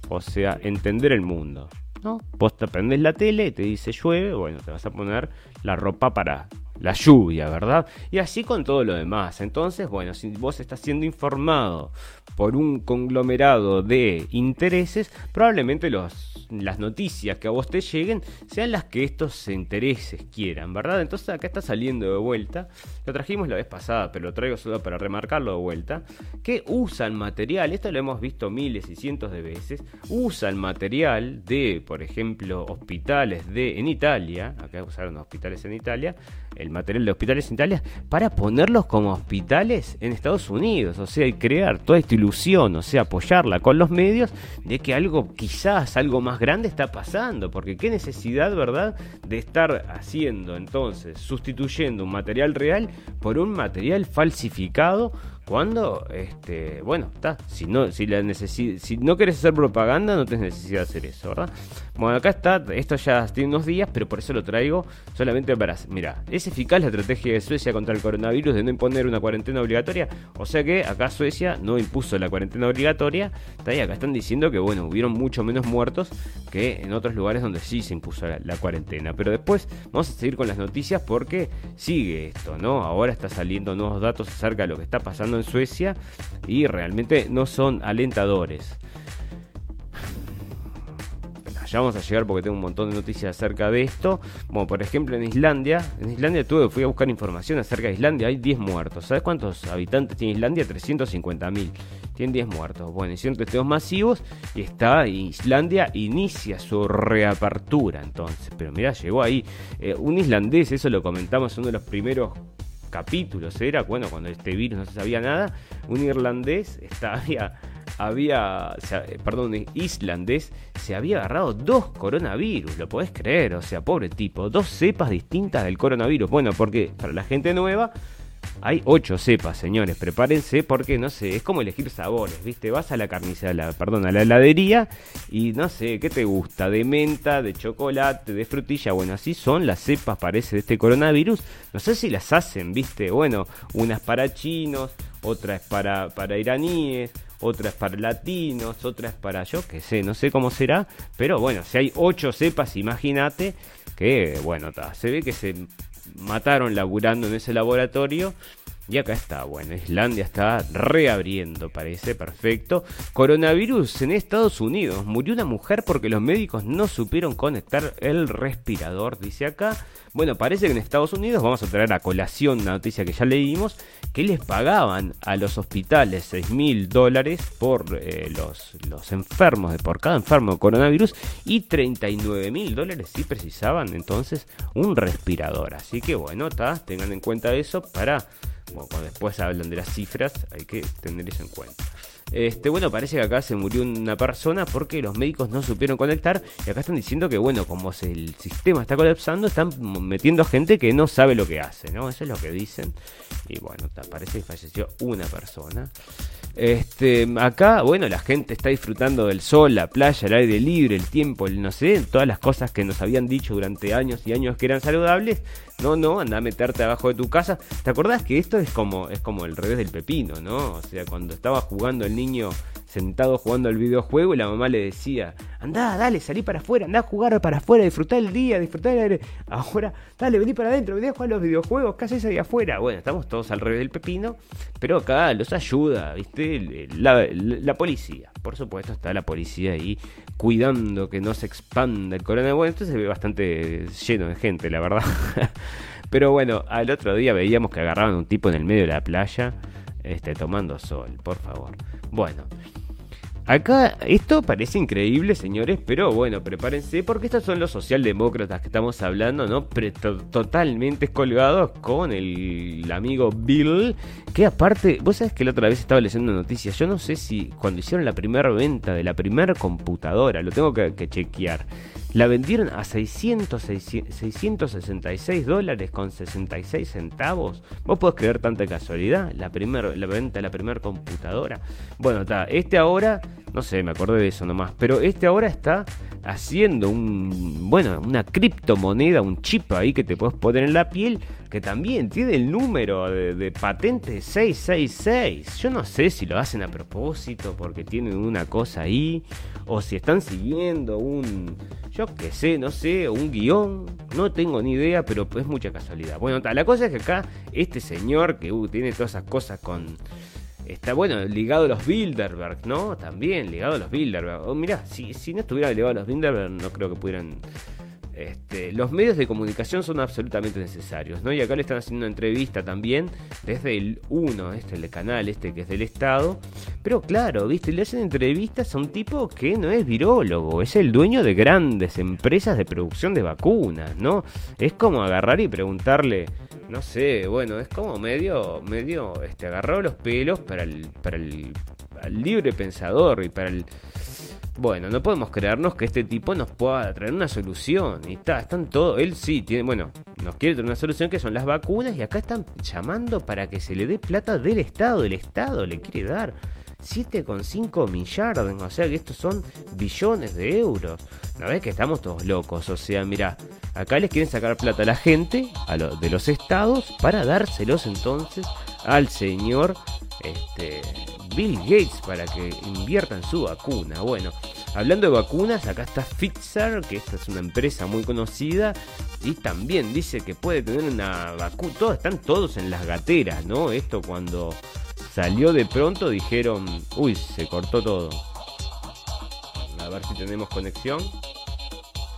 o sea, entender el mundo. ¿no? Vos te prendés la tele y te dice llueve, bueno, te vas a poner la ropa para la lluvia, ¿verdad? Y así con todo lo demás. Entonces, bueno, si vos estás siendo informado por un conglomerado de intereses, probablemente los las noticias que a vos te lleguen sean las que estos intereses quieran, ¿verdad? Entonces acá está saliendo de vuelta, lo trajimos la vez pasada, pero lo traigo solo para remarcarlo de vuelta, que usan material, esto lo hemos visto miles y cientos de veces, usan material de, por ejemplo, hospitales de en Italia, acá usaron hospitales en Italia, el material de hospitales en Italia, para ponerlos como hospitales en Estados Unidos, o sea, y crear toda esta ilusión, o sea, apoyarla con los medios de que algo, quizás algo más grande está pasando, porque qué necesidad, ¿verdad?, de estar haciendo entonces, sustituyendo un material real por un material falsificado cuando, este, bueno, está, si no, si la si no quieres hacer propaganda, no tienes necesidad de hacer eso, ¿verdad? Bueno, acá está, esto ya tiene unos días, pero por eso lo traigo solamente para, mira, es eficaz la estrategia de Suecia contra el coronavirus de no imponer una cuarentena obligatoria, o sea que acá Suecia no impuso la cuarentena obligatoria, está ahí, acá están diciendo que, bueno, hubieron mucho menos muertos que en otros lugares donde sí se impuso la cuarentena, pero después vamos a seguir con las noticias porque sigue esto, ¿no? Ahora está saliendo nuevos datos acerca de lo que está pasando en Suecia y realmente no son alentadores. Ya vamos a llegar porque tengo un montón de noticias acerca de esto. Bueno, por ejemplo, en Islandia, en Islandia tuve, fui a buscar información acerca de Islandia, hay 10 muertos. ¿Sabes cuántos habitantes tiene Islandia? 350.000. Tienen 10 muertos. Bueno, hicieron testeos masivos y está Islandia inicia su reapertura entonces. Pero mira, llegó ahí eh, un islandés, eso lo comentamos en uno de los primeros capítulos era, bueno, cuando este virus no se sabía nada, un irlandés está, había, había perdón, islandés, se había agarrado dos coronavirus, lo podés creer, o sea, pobre tipo, dos cepas distintas del coronavirus. Bueno, porque para la gente nueva hay ocho cepas, señores. Prepárense porque, no sé, es como elegir sabores, ¿viste? Vas a la carnicería, perdón, a la heladería y no sé, ¿qué te gusta? De menta, de chocolate, de frutilla. Bueno, así son las cepas, parece, de este coronavirus. No sé si las hacen, ¿viste? Bueno, unas para chinos, otras para, para iraníes, otras para latinos, otras para yo qué sé, no sé cómo será. Pero bueno, si hay ocho cepas, imagínate que, bueno, se ve que se mataron laburando en ese laboratorio. Y acá está, bueno, Islandia está reabriendo, parece, perfecto. Coronavirus en Estados Unidos. Murió una mujer porque los médicos no supieron conectar el respirador, dice acá. Bueno, parece que en Estados Unidos, vamos a traer a colación una noticia que ya leímos, que les pagaban a los hospitales 6 mil dólares por eh, los, los enfermos, por cada enfermo de coronavirus, y 39 mil dólares si precisaban entonces un respirador. Así que bueno, tengan en cuenta eso para, cuando después hablan de las cifras, hay que tener eso en cuenta. Este, bueno, parece que acá se murió una persona porque los médicos no supieron conectar. Y acá están diciendo que, bueno, como el sistema está colapsando, están metiendo gente que no sabe lo que hace, ¿no? Eso es lo que dicen. Y bueno, parece que falleció una persona. Este, acá, bueno, la gente está disfrutando del sol, la playa, el aire libre, el tiempo, el no sé, todas las cosas que nos habían dicho durante años y años que eran saludables. No, no, anda a meterte abajo de tu casa. ¿Te acordás que esto es como, es como el revés del pepino, ¿no? O sea, cuando estaba jugando el niño sentado jugando al videojuego y la mamá le decía, anda, dale, salí para afuera, anda a jugar para afuera, disfrutar el día, disfrutar el aire. Ahora, dale, vení para adentro, vení a jugar los videojuegos, ¿qué haces ahí afuera? Bueno, estamos todos al revés del pepino, pero acá los ayuda, ¿viste? La, la, policía, por supuesto, está la policía ahí cuidando que no se expanda el coronavirus. Bueno, esto se ve bastante lleno de gente, la verdad. pero bueno, al otro día veíamos que agarraban un tipo en el medio de la playa, este, tomando sol, por favor. Bueno. Acá esto parece increíble, señores, pero bueno, prepárense porque estos son los socialdemócratas que estamos hablando, ¿no? totalmente colgados con el, amigo Bill, que aparte, vos sabés que la otra vez estaba leyendo noticias, yo no sé si cuando hicieron la primera venta de la primera computadora, lo tengo que, chequear, la vendieron a 600, 666 dólares con 66 centavos. ¿Vos podés creer tanta casualidad? La, primer, la venta de la primera computadora. Bueno, está, este ahora no sé, me acordé de eso nomás. Pero este ahora está haciendo un, bueno, una criptomoneda, un chip ahí que te puedes poner en la piel, que también tiene el número de, patente 666. Yo no sé si lo hacen a propósito porque tienen una cosa ahí, o si están siguiendo un, yo qué sé, no sé, un guion, no tengo ni idea, pero es mucha casualidad. Bueno, la cosa es que acá este señor que uh, tiene todas esas cosas con Está bueno, ligado a los Bilderberg, ¿no? También ligado a los Bilderberg. Oh, mirá, si, si no estuviera ligado a los Bilderberg, no creo que pudieran este, los medios de comunicación son absolutamente necesarios, ¿no? Y acá le están haciendo una entrevista también desde el 1, este, el canal este que es del Estado. Pero claro, ¿viste? Le hacen entrevistas a un tipo que no es virólogo, es el dueño de grandes empresas de producción de vacunas, ¿no? Es como agarrar y preguntarle, no sé, bueno, es como medio, medio, este, agarró los pelos para el, para el libre pensador y para el bueno, no podemos creernos que este tipo nos pueda traer una solución. Y está, están todos. Él sí tiene, bueno, nos quiere traer una solución que son las vacunas. Y acá están llamando para que se le dé plata del Estado. El Estado le quiere dar 7,5 millardos. O sea que estos son billones de euros. ¿No ves que estamos todos locos? O sea, mira, acá les quieren sacar plata a la gente, a lo, de los estados, para dárselos entonces al señor este, Bill Gates para que invierta en su vacuna. Bueno, hablando de vacunas, acá está Pfizer, que esta es una empresa muy conocida y también dice que puede tener una vacuna. Todos están todos en las gateras, ¿no? Esto cuando salió de pronto dijeron, uy, se cortó todo. A ver si tenemos conexión.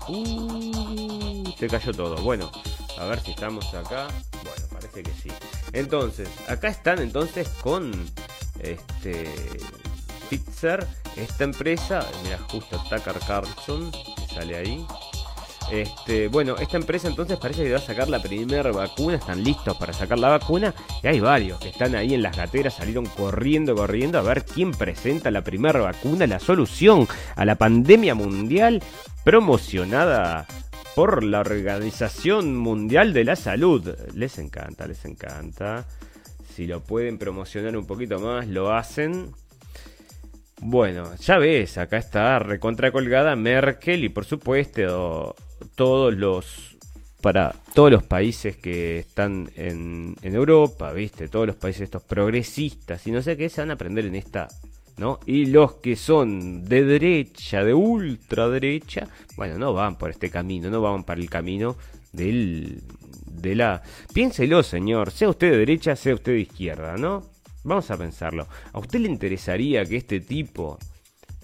Uh, se cayó todo. Bueno, a ver si estamos acá. Bueno, parece que sí. Entonces, acá están entonces con este Pfizer, esta empresa, mira justo Tucker Carlson, que sale ahí. Este, bueno, esta empresa entonces parece que va a sacar la primera vacuna, están listos para sacar la vacuna y hay varios que están ahí en las gateras, salieron corriendo, corriendo a ver quién presenta la primera vacuna, la solución a la pandemia mundial promocionada por la Organización Mundial de la Salud. Les encanta, les encanta. Si lo pueden promocionar un poquito más, lo hacen. Bueno, ya ves, acá está recontra colgada Merkel y por supuesto todos los para todos los países que están en, en Europa, viste, todos los países estos progresistas y no sé qué se van a aprender en esta ¿no? Y los que son de derecha, de ultraderecha, bueno, no van por este camino, no van para el camino del, de la... Piénselo, señor, sea usted de derecha, sea usted de izquierda, ¿no? Vamos a pensarlo. ¿A usted le interesaría que este tipo,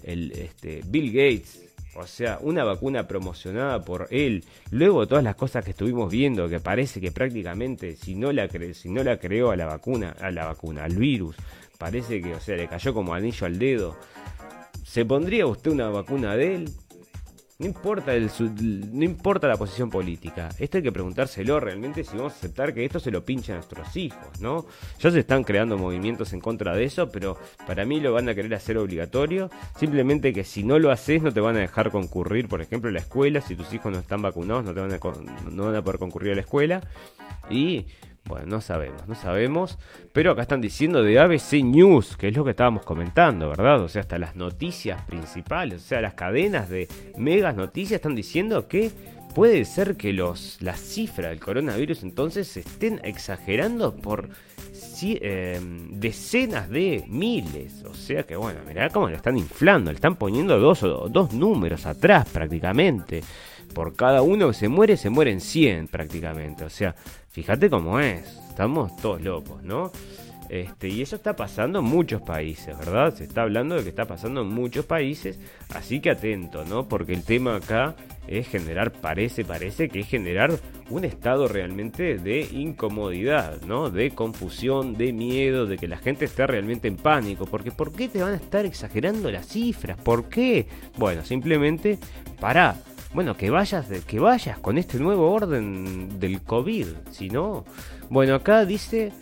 el este, Bill Gates, o sea, una vacuna promocionada por él, luego todas las cosas que estuvimos viendo, que parece que prácticamente si no la, si no la creó a la vacuna, a la vacuna, al virus, parece que, o sea, le cayó como anillo al dedo. ¿Se pondría usted una vacuna de él? No importa, el, no importa la posición política. Esto hay que preguntárselo realmente si vamos a aceptar que esto se lo pinche a nuestros hijos, ¿no? Ya se están creando movimientos en contra de eso, pero para mí lo van a querer hacer obligatorio. Simplemente que si no lo haces no te van a dejar concurrir, por ejemplo, a la escuela. Si tus hijos no están vacunados no, te van a, no van a poder concurrir a la escuela. Y bueno, no sabemos, no sabemos. Pero acá están diciendo de ABC News, que es lo que estábamos comentando, ¿verdad? O sea, hasta las noticias principales, o sea, las cadenas de megas noticias están diciendo que puede ser que los, las cifras del coronavirus entonces se estén exagerando por em, decenas de miles. O sea que, bueno, mirá cómo le están inflando, le están poniendo dos, dos números atrás prácticamente por cada uno que se muere, se mueren 100 prácticamente. O sea, fíjate cómo es. Estamos todos locos, ¿no? Este, y eso está pasando en muchos países, ¿verdad? Se está hablando de que está pasando en muchos países, así que atento, ¿no? Porque el tema acá es generar, parece, parece que es generar un estado realmente de incomodidad, ¿no? De confusión, de miedo, de que la gente esté realmente en pánico. Porque ¿por qué te van a estar exagerando las cifras? ¿Por qué? Bueno, simplemente para bueno, que vayas, que vayas con este nuevo orden del COVID, si no, bueno, acá dice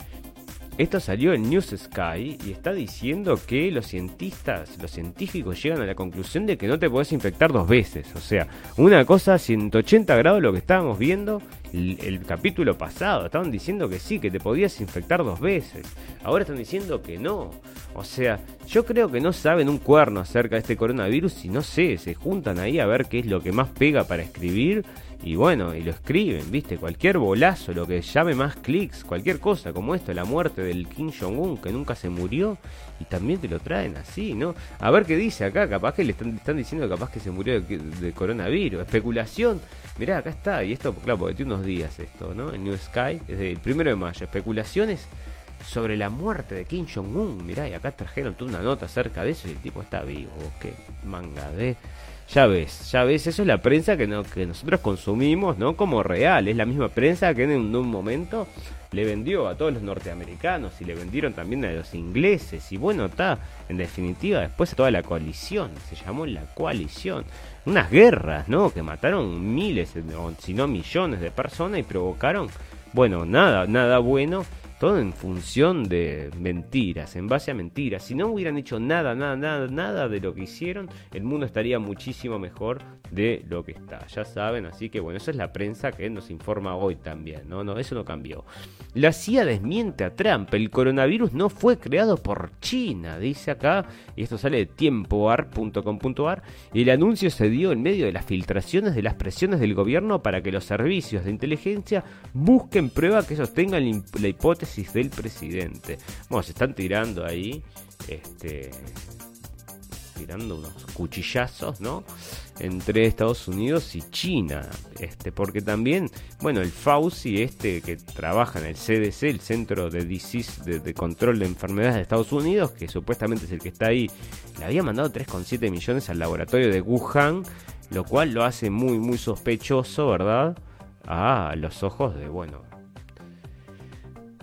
esto salió en News Sky y está diciendo que los cientistas, los científicos llegan a la conclusión de que no te podés infectar dos veces. O sea, una cosa 180 grados lo que estábamos viendo el, capítulo pasado. Estaban diciendo que sí, que te podías infectar dos veces. Ahora están diciendo que no. O sea, yo creo que no saben un cuerno acerca de este coronavirus y no sé, se juntan ahí a ver qué es lo que más pega para escribir y bueno, y lo escriben, ¿viste? Cualquier bolazo, lo que llame más clics, cualquier cosa como esto, la muerte del Kim Jong-un que nunca se murió, y también te lo traen así, ¿no? A ver qué dice acá, capaz que le están, están diciendo capaz que se murió de, coronavirus, especulación. Mirá, acá está, y esto, claro, porque tiene unos días esto, ¿no? En New Sky, desde el primero de mayo, especulaciones sobre la muerte de Kim Jong-un. Mirá, y acá trajeron toda una nota acerca de eso y el tipo está vivo. Qué manga de... Ya ves, ya ves, eso es la prensa que, no, que nosotros consumimos, ¿no? Como real, es la misma prensa que en un, momento le vendió a todos los norteamericanos y le vendieron también a los ingleses y bueno, está, en definitiva, después a toda la coalición, se llamó la coalición. Unas guerras, ¿no? Que mataron miles, si no millones de personas y provocaron, bueno, nada, nada bueno todo en función de mentiras, en base a mentiras. Si no hubieran hecho nada, nada, nada, nada de lo que hicieron, el mundo estaría muchísimo mejor de lo que está. Ya saben, así que bueno, esa es la prensa que nos informa hoy también, ¿no? No, eso no cambió. La CIA desmiente a Trump, el coronavirus no fue creado por China, dice acá, y esto sale de tiempoar.com.ar, el anuncio se dio en medio de las filtraciones de las presiones del gobierno para que los servicios de inteligencia busquen prueba que sostengan la hipótesis del presidente. Bueno, se están tirando ahí, este, tirando unos cuchillazos, ¿no? Entre Estados Unidos y China, este, porque también, bueno, el Fauci, este que trabaja en el CDC, el Centro de Disease de, Control de Enfermedades de Estados Unidos, que supuestamente es el que está ahí, le había mandado 3,7 millones al laboratorio de Wuhan, lo cual lo hace muy, muy sospechoso, ¿verdad? A los ojos de, bueno,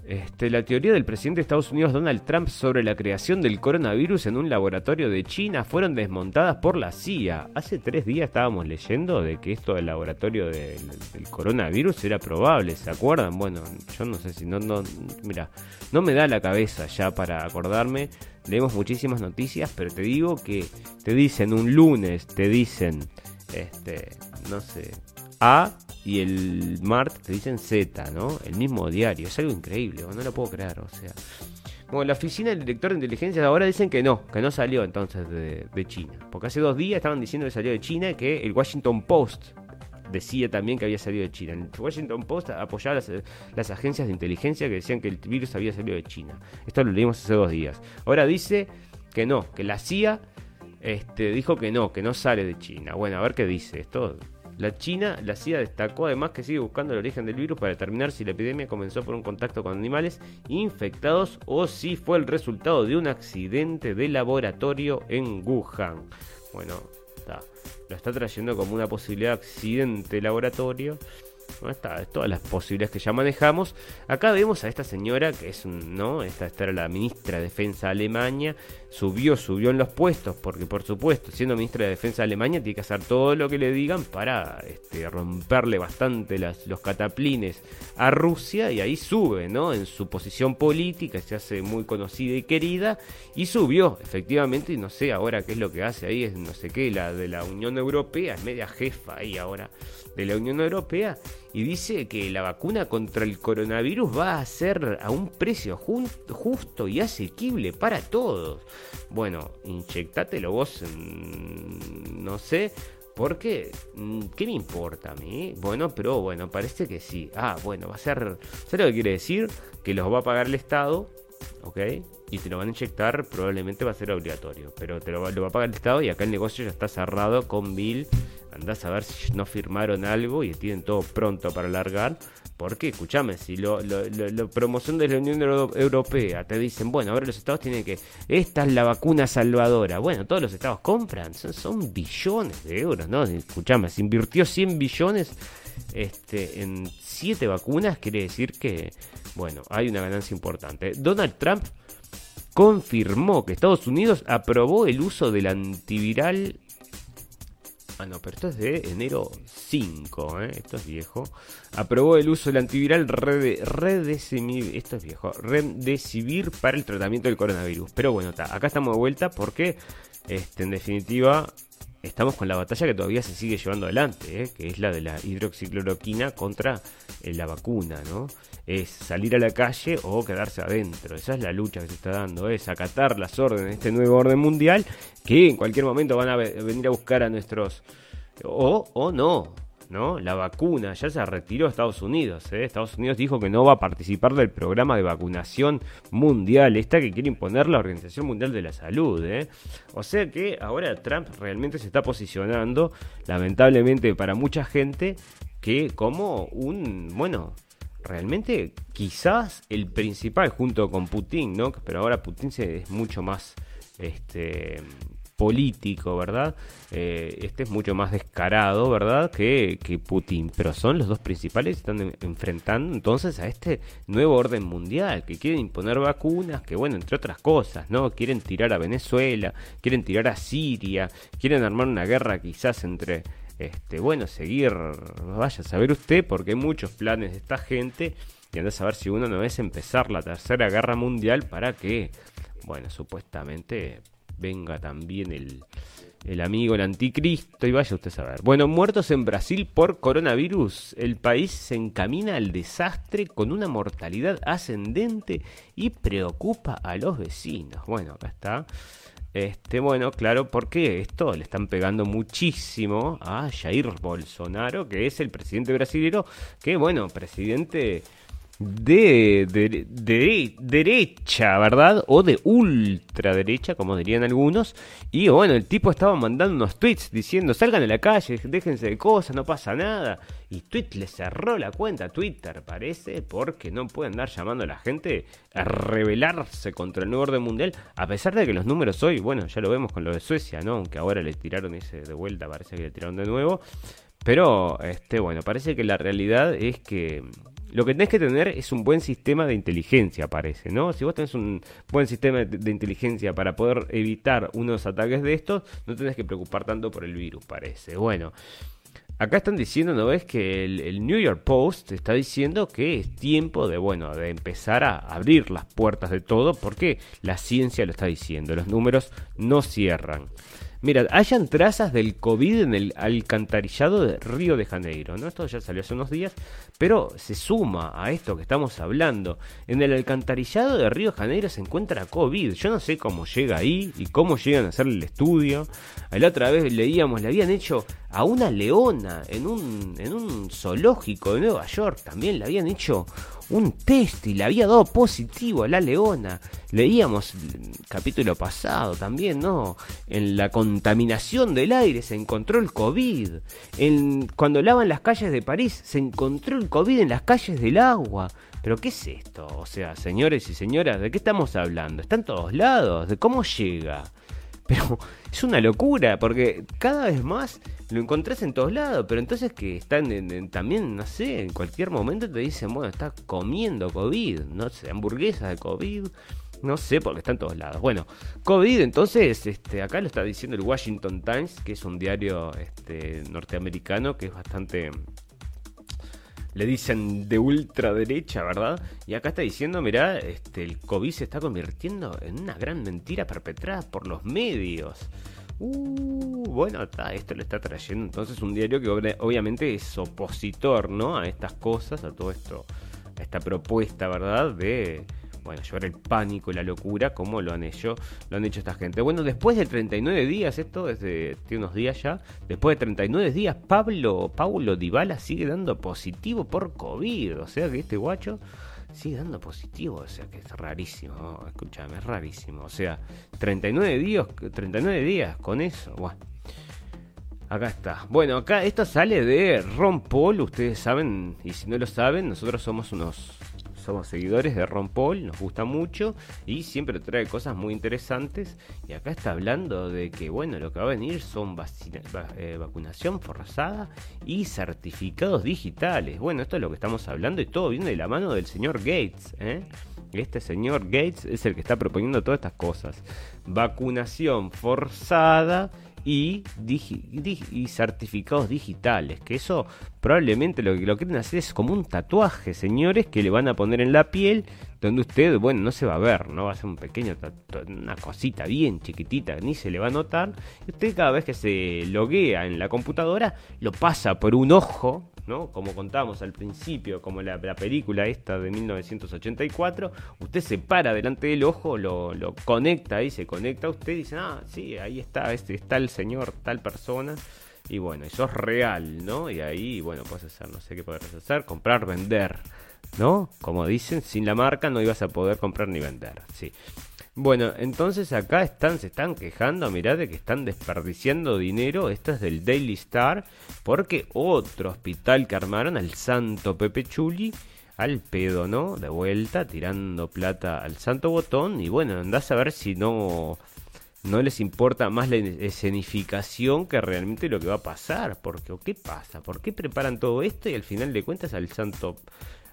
este, la teoría del presidente de Estados Unidos Donald Trump sobre la creación del coronavirus en un laboratorio de China fueron desmontadas por la CIA. Hace tres días estábamos leyendo de que esto del laboratorio del, coronavirus era probable, ¿se acuerdan? Bueno, yo no sé si no, no, mira, no me da la cabeza ya para acordarme. Leemos muchísimas noticias, pero te digo que te dicen un lunes, te dicen, este, no sé, A y el martes te dicen Z, ¿no? El mismo diario. Es algo increíble, no lo puedo creer, o sea. Bueno, la oficina del director de inteligencia ahora dicen que no, que no salió entonces de, China. Porque hace dos días estaban diciendo que salió de China y que el Washington Post decía también que había salido de China. El Washington Post apoyaba las, las, agencias de inteligencia que decían que el virus había salido de China. Esto lo leímos hace dos días. Ahora dice que no, que la CIA este, dijo que no, que no sale de China. Bueno, a ver qué dice. Esto la China, la CIA destacó además que sigue buscando el origen del virus para determinar si la epidemia comenzó por un contacto con animales infectados o si fue el resultado de un accidente de laboratorio en Wuhan. Bueno, está, lo está trayendo como una posibilidad de accidente de laboratorio está, todas las posibilidades que ya manejamos. Acá vemos a esta señora que es ¿no? Esta, esta era la ministra de Defensa de Alemania. Subió, subió en los puestos, porque por supuesto, siendo ministra de Defensa de Alemania, tiene que hacer todo lo que le digan para este, romperle bastante los cataplines a Rusia. Y ahí sube, ¿no? En su posición política, se hace muy conocida y querida. Y subió, efectivamente, y no sé ahora qué es lo que hace ahí, es no sé qué, la de la Unión Europea, es media jefa ahí ahora de la Unión Europea y dice que la vacuna contra el coronavirus va a ser a un precio justo y asequible para todos. Bueno, inyectátelo vos, no sé, ¿Por qué? Mm, ¿Qué me importa a mí? Bueno, pero bueno, parece que sí. Ah, bueno, va a ser... ¿Sabes lo que quiere decir? Que los va a pagar el Estado, ¿ok? Y te lo van a inyectar, probablemente va a ser obligatorio. Pero te lo lo va a pagar el Estado y acá el negocio ya está cerrado con Bill Andás a ver si no firmaron algo y tienen todo pronto para largar. ¿Por qué? Escuchame, si lo, promoción de la Unión Europea te dicen, bueno, ahora los estados tienen que, esta es la vacuna salvadora. Bueno, todos los estados compran, son, billones de euros, ¿no? Escuchame, se invirtió 100 billones este, en 7 vacunas, quiere decir que, bueno, hay una ganancia importante. Donald Trump confirmó que Estados Unidos aprobó el uso del antiviral Ah, no, pero esto es de enero 5, ¿eh? esto es viejo. Aprobó el uso del antiviral Redesivir, esto es viejo, Remdesivir para el tratamiento del coronavirus. Pero bueno, acá estamos de vuelta porque, este, en definitiva, estamos con la batalla que todavía se sigue llevando adelante, ¿eh? que es la de la hidroxicloroquina contra eh, la vacuna, ¿no? Es salir a la calle o quedarse adentro. Esa es la lucha que se está dando, es acatar las órdenes de este nuevo orden mundial que en cualquier momento van a venir a buscar a nuestros... O, o no, ¿no? La vacuna ya se retiró a Estados Unidos. ¿eh? Estados Unidos dijo que no va a participar del programa de vacunación mundial, esta que quiere imponer la Organización Mundial de la Salud. ¿eh? O sea que ahora Trump realmente se está posicionando, lamentablemente para mucha gente, que como un, bueno, realmente quizás el principal junto con Putin, ¿no? Pero ahora Putin se, es mucho más este político, ¿verdad? Eh, este es mucho más descarado, ¿verdad? Que, que, Putin. Pero son los dos principales que están enfrentando entonces a este nuevo orden mundial, que quieren imponer vacunas, que bueno, entre otras cosas, ¿no? Quieren tirar a Venezuela, quieren tirar a Siria, quieren armar una guerra quizás entre, este, bueno, seguir, vaya a saber usted, porque hay muchos planes de esta gente. Y anda a saber si uno no es empezar la tercera guerra mundial para que, bueno, supuestamente venga también el, el amigo, el anticristo, y vaya usted a saber. Bueno, muertos en Brasil por coronavirus. El país se encamina al desastre con una mortalidad ascendente y preocupa a los vecinos. Bueno, acá está. Este, bueno, claro, porque esto le están pegando muchísimo a Jair Bolsonaro, que es el presidente brasileño, que bueno, presidente de, de, derecha, ¿verdad? O de ultraderecha, como dirían algunos. Y bueno, el tipo estaba mandando unos tweets diciendo, salgan a la calle, déjense de cosas, no pasa nada. Y tweet le cerró la cuenta Twitter, parece, porque no puede andar llamando a la gente a rebelarse contra el nuevo orden mundial, a pesar de que los números hoy, bueno, ya lo vemos con lo de Suecia, ¿no? Aunque ahora le tiraron ese de vuelta, parece que le tiraron de nuevo. Pero, este, bueno, parece que la realidad es que lo que tenés que tener es un buen sistema de inteligencia, parece, ¿no? Si vos tenés un buen sistema de, inteligencia para poder evitar unos ataques de estos, no tenés que preocupar tanto por el virus, parece. Bueno, acá están diciendo, ¿no ves? Que el, New York Post está diciendo que es tiempo de, bueno, de empezar a abrir las puertas de todo, porque la ciencia lo está diciendo, los números no cierran. Mira, hayan trazas del COVID en el alcantarillado de Río de Janeiro, ¿no? Esto ya salió hace unos días, pero se suma a esto que estamos hablando. En el alcantarillado de Río de Janeiro se encuentra COVID. Yo no sé cómo llega ahí y cómo llegan a hacer el estudio. La otra vez leíamos, le habían hecho a una leona en un, en un zoológico de Nueva York. También le habían hecho un test y le había dado positivo a la leona. Leíamos el capítulo pasado también, ¿no? En la contaminación del aire se encontró el COVID. En, cuando lavan las calles de París se encontró el COVID en las calles del agua. Pero ¿qué es esto? O sea, señores y señoras, ¿de qué estamos hablando? ¿Está en todos lados? ¿De cómo llega? Pero es una locura, porque cada vez más lo encontrás en todos lados, pero entonces que están también, no sé, en cualquier momento te dicen, bueno, está comiendo COVID, no sé, hamburguesas de COVID, no sé, porque está en todos lados. Bueno, COVID, entonces, este, acá lo está diciendo el Washington Times, que es un diario este, norteamericano que es bastante le dicen de ultraderecha, ¿verdad? Y acá está diciendo, mirá, este, el COVID se está convirtiendo en una gran mentira perpetrada por los medios. Uh, bueno, esto le está trayendo entonces un diario que obviamente es opositor, ¿no? A estas cosas, a todo esto, a esta propuesta, ¿verdad? De bueno, llevar el pánico y la locura como lo han hecho, lo han hecho esta gente. Bueno, después de 39 días, esto desde unos días ya, después de 39 días, Pablo, Paulo Dybala sigue dando positivo por COVID, o sea que este guacho sigue dando positivo, o sea que es rarísimo, escúchame, es rarísimo, o sea, 39 días, 39 días con eso, bueno. Acá está. Bueno, acá esto sale de Ron Paul, ustedes saben, y si no lo saben, nosotros somos unos somos seguidores de Ron Paul, nos gusta mucho y siempre trae cosas muy interesantes. Y acá está hablando de que, bueno, lo que va a venir son eh, vacunación forzada y certificados digitales. Bueno, esto es lo que estamos hablando y todo viene de la mano del señor Gates. ¿eh? Este señor Gates es el que está proponiendo todas estas cosas. Vacunación forzada y, y, certificados digitales. Que eso probablemente lo que lo quieren hacer es como un tatuaje, señores, que le van a poner en la piel, donde usted, bueno, no se va a ver, no va a ser un pequeño, una cosita bien chiquitita, ni se le va a notar. Y usted cada vez que se loguea en la computadora, lo pasa por un ojo ¿no? Como contábamos al principio, como la, película esta de 1984, usted se para delante del ojo, lo, conecta ahí, se conecta a usted y dice, ah, sí, ahí está, este, está el señor, tal persona. Y bueno, eso es real, ¿no? Y ahí, bueno, puedes hacer, no sé qué podrás hacer, comprar, vender, ¿no? Como dicen, sin la marca no ibas a poder comprar ni vender, sí. Bueno, entonces acá están, se están quejando, mirá, de que están desperdiciando dinero. Esto es del Daily Star, porque otro hospital que armaron al Santo Pepe Chuli, al pedo, ¿no? De vuelta, tirando plata al Santo Botón. Y bueno, andás a ver si no, no les importa más la escenificación que realmente lo que va a pasar. Porque, ¿o qué pasa? ¿Por qué preparan todo esto y al final de cuentas al Santo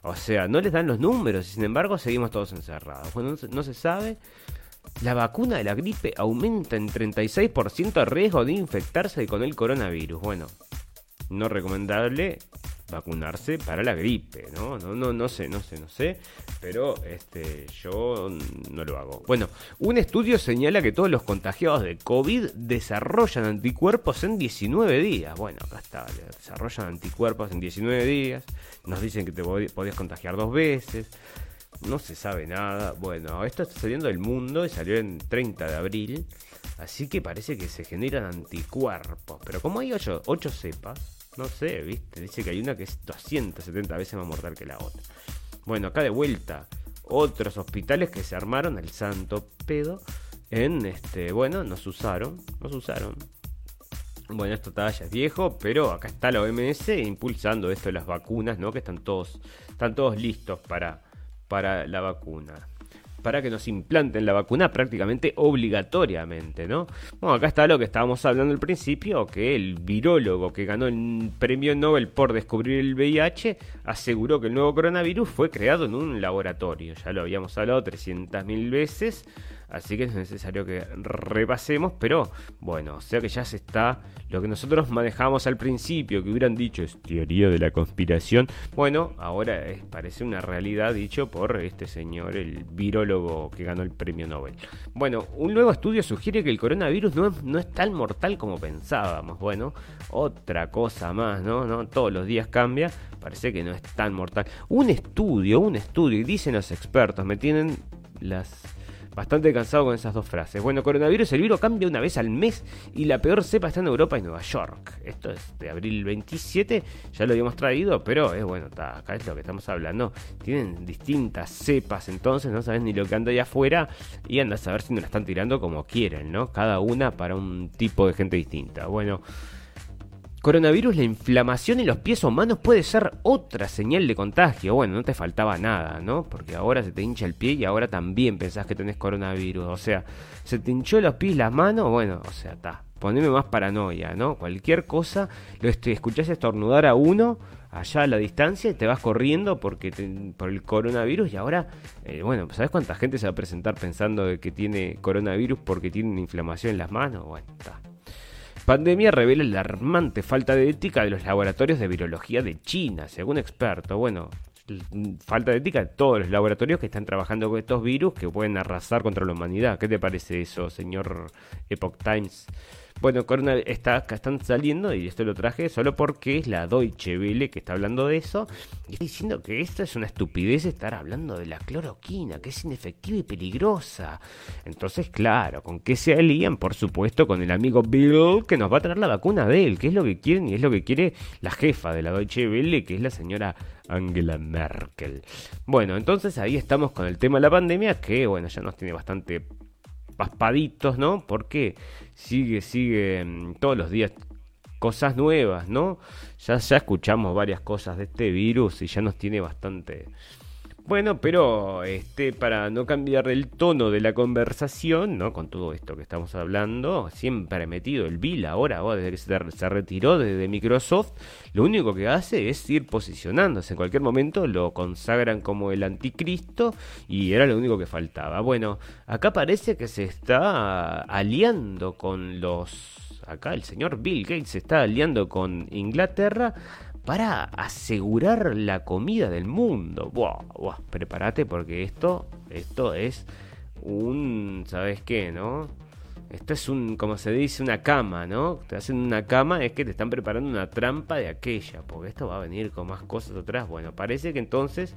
o sea, no les dan los números y sin embargo seguimos todos encerrados. Bueno, no se, sabe. La vacuna de la gripe aumenta en 36% el riesgo de infectarse con el coronavirus. Bueno, no recomendable vacunarse para la gripe, ¿no? No, no, no sé, no sé, no sé, pero este, yo no lo hago. Bueno, un estudio señala que todos los contagiados de COVID desarrollan anticuerpos en 19 días. Bueno, acá está, desarrollan anticuerpos en 19 días. Nos dicen que te podías contagiar dos veces. No se sabe nada. Bueno, esto está saliendo del mundo y salió en 30 de abril. Así que parece que se generan anticuerpos. Pero como hay 8, 8 cepas, no sé, viste. Dice que hay una que es 270 veces más mortal que la otra. Bueno, acá de vuelta. Otros hospitales que se armaron el santo pedo. En este, bueno, nos usaron. Nos usaron. Bueno, esto ya es viejo, pero acá está la OMS impulsando esto de las vacunas, ¿no? Que están todos, están todos listos para, para la vacuna para que nos implanten la vacuna prácticamente obligatoriamente, ¿no? Bueno, acá está lo que estábamos hablando al principio, que el virólogo que ganó el premio Nobel por descubrir el VIH aseguró que el nuevo coronavirus fue creado en un laboratorio. Ya lo habíamos hablado 300.000 veces Así que es necesario que repasemos, pero bueno, o sea que ya se está lo que nosotros manejamos al principio, que hubieran dicho es teoría de la conspiración. Bueno, ahora parece una realidad dicho por este señor, el virólogo que ganó el premio Nobel. Bueno, un nuevo estudio sugiere que el coronavirus no es, no es tan mortal como pensábamos. Bueno, otra cosa más, ¿no? ¿no? Todos los días cambia, parece que no es tan mortal. Un estudio, un estudio, y dicen los expertos, me tienen las Bastante cansado con esas dos frases. Bueno, coronavirus, el virus cambia una vez al mes y la peor cepa está en Europa y Nueva York. Esto es de abril 27, ya lo habíamos traído, pero es bueno, acá es lo que estamos hablando. Tienen distintas cepas, entonces no sabes ni lo que anda allá afuera y andas a ver si nos la están tirando como quieren, ¿no? Cada una para un tipo de gente distinta. Bueno. Coronavirus, la inflamación en los pies o manos puede ser otra señal de contagio. Bueno, no te faltaba nada, ¿no? Porque ahora se te hincha el pie y ahora también pensás que tenés coronavirus. O sea, se te hinchó los pies y las manos, bueno, o sea, está. Poneme más paranoia, ¿no? Cualquier cosa, lo escuchás estornudar a uno allá a la distancia y te vas corriendo porque por el coronavirus y ahora, eh, bueno, ¿sabes cuánta gente se va a presentar pensando que tiene coronavirus porque tiene una inflamación en las manos? Bueno, está. Pandemia revela la alarmante falta de ética de los laboratorios de virología de China, según expertos. Bueno, falta de ética de todos los laboratorios que están trabajando con estos virus que pueden arrasar contra la humanidad. ¿Qué te parece eso, señor Epoch Times? Bueno, Corona está, están saliendo, y esto lo traje solo porque es la Deutsche Welle que está hablando de eso, y está diciendo que esto es una estupidez estar hablando de la cloroquina, que es inefectiva y peligrosa. Entonces, claro, ¿con qué se alían? Por supuesto, con el amigo Bill, que nos va a traer la vacuna de él, que es lo que quieren y es lo que quiere la jefa de la Deutsche Welle, que es la señora Angela Merkel. Bueno, entonces ahí estamos con el tema de la pandemia, que bueno, ya nos tiene bastante paspaditos, ¿no? Porque sigue, sigue mm, todos los días cosas nuevas, ¿no? Ya, ya escuchamos varias cosas de este virus y ya nos tiene bastante bueno, pero este, para no cambiar el tono de la conversación, ¿no? Con todo esto que estamos hablando, siempre metido el Bill ahora, ahora desde que se, retiró desde Microsoft, lo único que hace es ir posicionándose. En cualquier momento lo consagran como el anticristo y era lo único que faltaba. Bueno, acá parece que se está aliando con los acá el señor Bill Gates se está aliando con Inglaterra para asegurar la comida del mundo. Buah, buah, prepárate porque esto, esto es un, ¿sabes qué, no? Esto es un, como se dice, una cama, ¿no? Te hacen una cama, es que te están preparando una trampa de aquella, porque esto va a venir con más cosas atrás. Bueno, parece que entonces,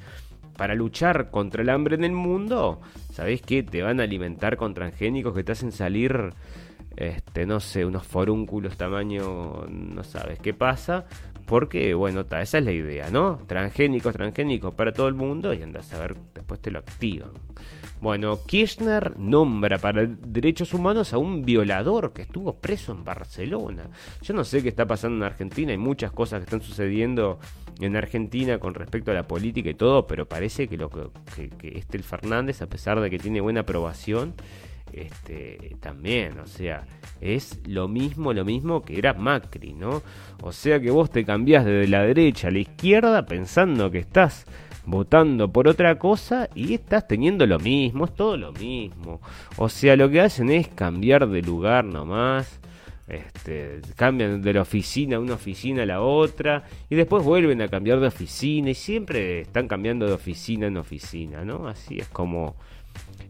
para luchar contra el hambre en el mundo, ¿sabés qué? Te van a alimentar con transgénicos que te hacen salir, este, no sé, unos forúnculos tamaño, no sabes qué pasa, porque, bueno, esa es la idea, ¿no? Transgénicos, transgénicos para todo el mundo y andas a ver, después te lo activan. Bueno, Kirchner nombra para derechos humanos a un violador que estuvo preso en Barcelona. Yo no sé qué está pasando en Argentina, hay muchas cosas que están sucediendo en Argentina con respecto a la política y todo, pero parece que lo que, que, este el Fernández, a pesar de que tiene buena aprobación, este, también, o sea, es lo mismo, lo mismo que era Macri, ¿no? O sea que vos te cambiás de la derecha a la izquierda pensando que estás votando por otra cosa y estás teniendo lo mismo, es todo lo mismo. O sea, lo que hacen es cambiar de lugar nomás. Este, cambian de la oficina una oficina a la otra y después vuelven a cambiar de oficina y siempre están cambiando de oficina en oficina, ¿no? Así es como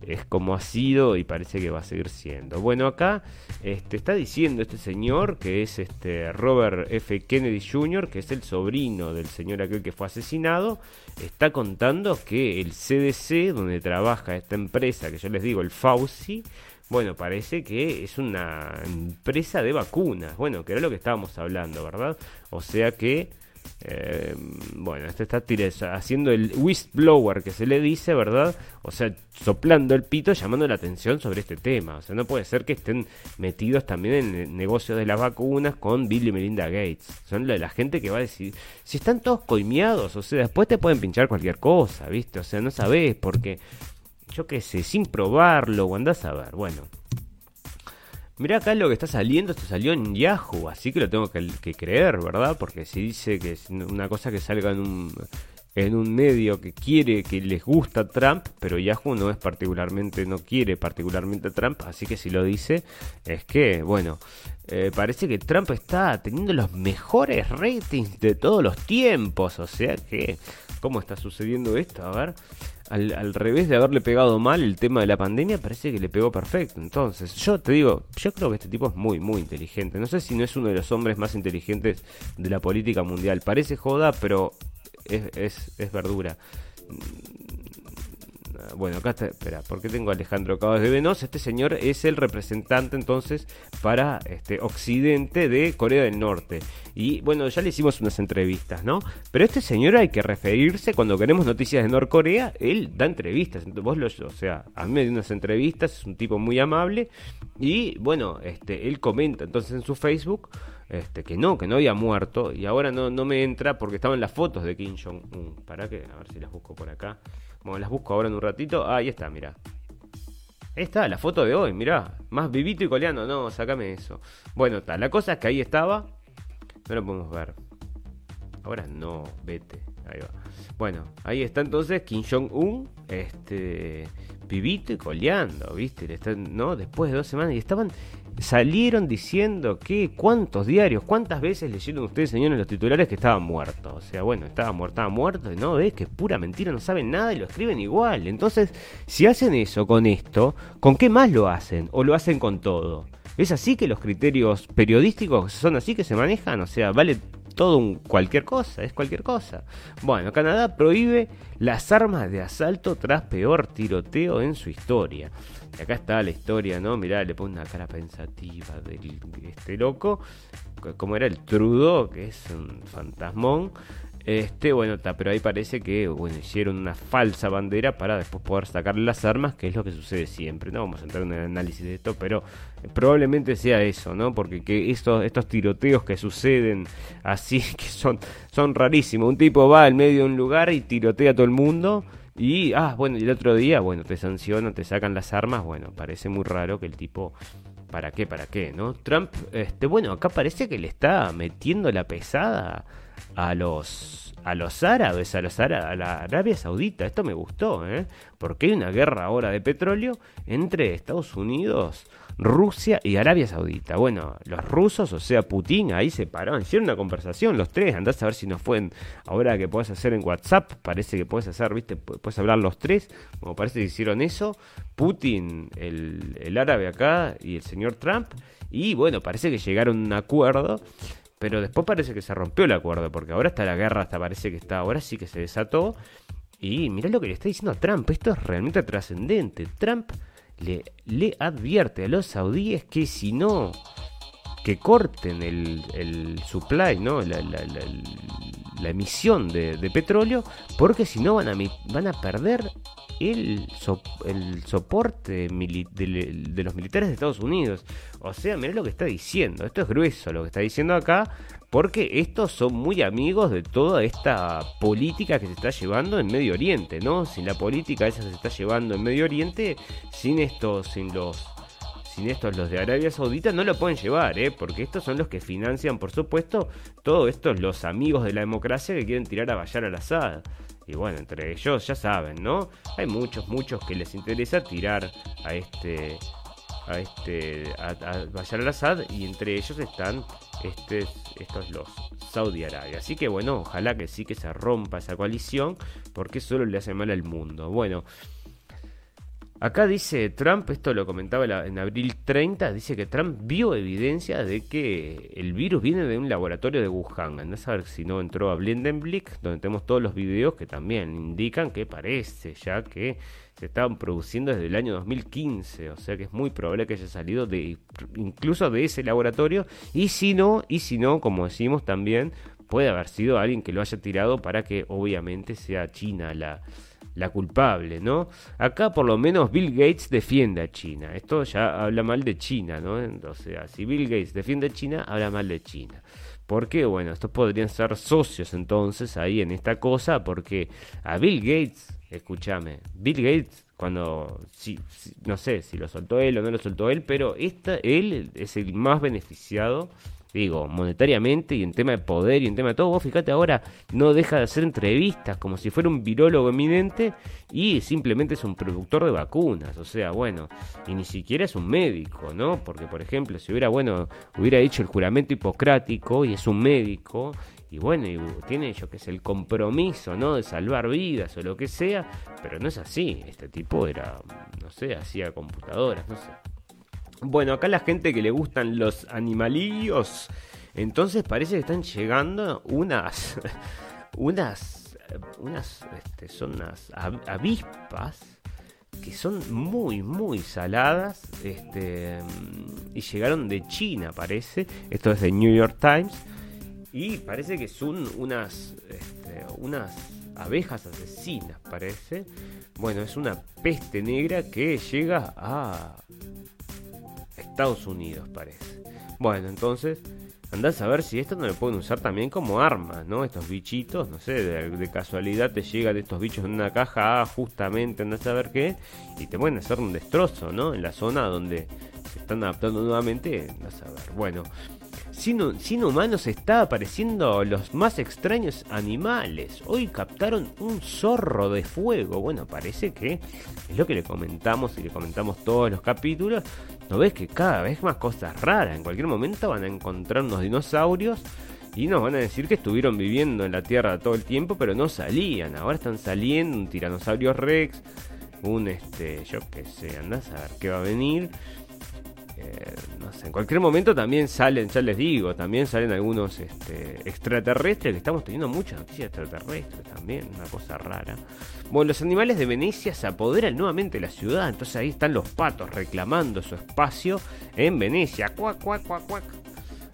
es como ha sido y parece que va a seguir siendo. Bueno, acá este, está diciendo este señor, que es este Robert F. Kennedy Jr., que es el sobrino del señor aquel que fue asesinado, está contando que el CDC, donde trabaja esta empresa, que yo les digo, el Fauci, bueno, parece que es una empresa de vacunas, bueno, que era lo que estábamos hablando, ¿verdad? O sea que eh, bueno, este está haciendo el whistleblower que se le dice, ¿verdad? O sea, soplando el pito, llamando la atención sobre este tema. O sea, no puede ser que estén metidos también en el negocio de las vacunas con Bill y Melinda Gates. Son la, gente que va a decir, si están todos coimeados, o sea, después te pueden pinchar cualquier cosa, ¿viste? O sea, no sabes, porque yo qué sé, sin probarlo, o andás a ver, bueno. Mirá acá lo que está saliendo, esto salió en Yahoo, así que lo tengo que, creer, ¿verdad? Porque si dice que es una cosa que salga en un, en un medio que quiere, que les gusta Trump, pero Yahoo no es particularmente, no quiere particularmente Trump, así que si lo dice, es que, bueno, eh, parece que Trump está teniendo los mejores ratings de todos los tiempos, o sea que, ¿cómo está sucediendo esto? A ver al, revés de haberle pegado mal el tema de la pandemia, parece que le pegó perfecto. Entonces, yo te digo, yo creo que este tipo es muy, muy inteligente. No sé si no es uno de los hombres más inteligentes de la política mundial. Parece joda, pero es, es, es verdura bueno, acá está, espera, ¿por qué tengo a Alejandro Cabas de Venos? Este señor es el representante entonces para este Occidente de Corea del Norte. Y bueno, ya le hicimos unas entrevistas, ¿no? Pero este señor hay que referirse cuando queremos noticias de Norcorea, él da entrevistas. Vos lo, o sea, a mí me dio unas entrevistas, es un tipo muy amable y bueno, este él comenta entonces en su Facebook este, que no, que no había muerto y ahora no, no me entra porque estaban las fotos de Kim Jong-un. Para que, a ver si las busco por acá. Bueno, las busco ahora en un ratito. Ah, ahí está, mira. Ahí está, la foto de hoy, mirá. Más vivito y coleando. No, sácame eso. Bueno, está. La cosa es que ahí estaba. No lo podemos ver. Ahora no, vete. Ahí va. Bueno, ahí está entonces Kim Jong-un. Este. Vivito y coleando, ¿viste? ¿no? Después de dos semanas. Y estaban salieron diciendo que cuántos diarios, cuántas veces leyeron ustedes, señores, los titulares que estaba muerto. O sea, bueno, estaba muerto, estaba muerto, y no, ves que es pura mentira, no saben nada y lo escriben igual. Entonces, si hacen eso con esto, ¿con qué más lo hacen? ¿O lo hacen con todo? ¿Es así que los criterios periodísticos son así que se manejan? O sea, vale todo un cualquier cosa, es cualquier cosa. Bueno, Canadá prohíbe las armas de asalto tras peor tiroteo en su historia. Y acá está la historia, ¿no? Mirá, le pone una cara pensativa de este loco, como era el Trudeau, que es un fantasmón. Este, bueno, está, pero ahí parece que bueno, hicieron una falsa bandera para después poder sacarle las armas, que es lo que sucede siempre. No vamos a entrar en el análisis de esto, pero probablemente sea eso, ¿no? Porque que estos, estos tiroteos que suceden así, que son, son rarísimos. Un tipo va al medio de un lugar y tirotea a todo el mundo. Y, ah, bueno, y el otro día, bueno, te sancionan, te sacan las armas. Bueno, parece muy raro que el tipo ¿Para qué? ¿Para qué? ¿No? Trump, este, bueno, acá parece que le está metiendo la pesada a los a los árabes, a los a la Arabia Saudita. Esto me gustó, ¿eh? Porque hay una guerra ahora de petróleo entre Estados Unidos, Rusia y Arabia Saudita. Bueno, los rusos, o sea, Putin, ahí se pararon, hicieron una conversación los tres, andás a ver si no fue ahora que puedes hacer en WhatsApp, parece que puedes hacer, viste, puedes hablar los tres, como parece que hicieron eso, Putin, el, el árabe acá y el señor Trump, y bueno, parece que llegaron a un acuerdo. Pero después parece que se rompió el acuerdo, porque ahora está la guerra, hasta parece que está, ahora sí que se desató. Y mirá lo que le está diciendo a Trump, esto es realmente trascendente. Trump le, advierte a los saudíes que si no, que corten el, el supply, ¿no? la, la, la, emisión de, petróleo, porque si no van a, van a perder el, el soporte de, de, los militares de Estados Unidos. O sea, mirá lo que está diciendo. Esto es grueso lo que está diciendo acá, porque estos son muy amigos de toda esta política que se está llevando en Medio Oriente, ¿no? Sin la política esa se está llevando en Medio Oriente, sin estos, sin los sin estos los de Arabia Saudita no lo pueden llevar, ¿eh? porque estos son los que financian, por supuesto, todos estos los amigos de la democracia que quieren tirar a Bayar al-Assad. Y bueno, entre ellos ya saben, ¿no? Hay muchos, muchos que les interesa tirar a este a este a, Bashar al-Assad y entre ellos están este, estos los Saudi Arabia. Así que bueno, ojalá que sí que se rompa esa coalición porque solo le hace mal al mundo. Bueno, Acá dice Trump, esto lo comentaba en abril 30, dice que Trump vio evidencia de que el virus viene de un laboratorio de Wuhan. Andás a ver si no entró a Blindenblick, donde tenemos todos los videos que también indican que parece ya que se estaban produciendo desde el año 2015. O sea que es muy probable que haya salido de incluso de ese laboratorio. Y si no, y si no, como decimos también, puede haber sido alguien que lo haya tirado para que obviamente sea China la la culpable, ¿no? Acá por lo menos Bill Gates defiende a China. Esto ya habla mal de China, ¿no? Sea, si Bill Gates defiende a China, habla mal de China. ¿Por qué? Bueno, estos podrían ser socios entonces ahí en esta cosa, porque a Bill Gates, escúchame, Bill Gates cuando, no sé si lo soltó él o no lo soltó él, pero esta, él es el más beneficiado digo, monetariamente y en tema de poder y en tema de todo, vos fíjate ahora, no deja de hacer entrevistas como si fuera un virólogo eminente y simplemente es un productor de vacunas, o sea, bueno, y ni siquiera es un médico, ¿no? Porque, por ejemplo, si hubiera, bueno, hubiera hecho el juramento hipocrático y es un médico, y bueno, y tiene yo que es el compromiso, ¿no? De salvar vidas o lo que sea, pero no es así, este tipo era, no sé, hacía computadoras, no sé. Bueno, acá la gente que le gustan los animalillos, entonces parece que están llegando unas, unas, unas, este, son unas avispas que son muy, muy saladas, este, y llegaron de China, parece. Esto es de New York Times y parece que son unas, este, unas abejas asesinas, parece. Bueno, es una peste negra que llega a Estados Unidos, parece. Bueno, entonces, andás a ver si esto no lo pueden usar también como arma, ¿no? Estos bichitos, no sé, de, casualidad te llegan estos bichos en una caja ah, justamente, andás a ver qué, y te pueden hacer un destrozo, ¿no? En la zona donde se están adaptando nuevamente, andás a ver. Bueno, sin, humanos está apareciendo los más extraños animales. Hoy captaron un zorro de fuego. Bueno, parece que es lo que le comentamos y le comentamos todos los capítulos. ¿No ves que cada vez más cosas raras? En cualquier momento van a encontrar unos dinosaurios y nos van a decir que estuvieron viviendo en la Tierra todo el tiempo, pero no salían. Ahora están saliendo un tiranosaurio rex, un este, yo qué sé, andás a ver qué va a venir. Eh, no sé, en cualquier momento también salen, ya les digo, también salen algunos este, extraterrestres, que estamos teniendo muchas noticias extraterrestres también, una cosa rara. Bueno, los animales de Venecia se apoderan nuevamente de la ciudad, entonces ahí están los patos reclamando su espacio en Venecia. Cuac, cuac, cuac, cuac.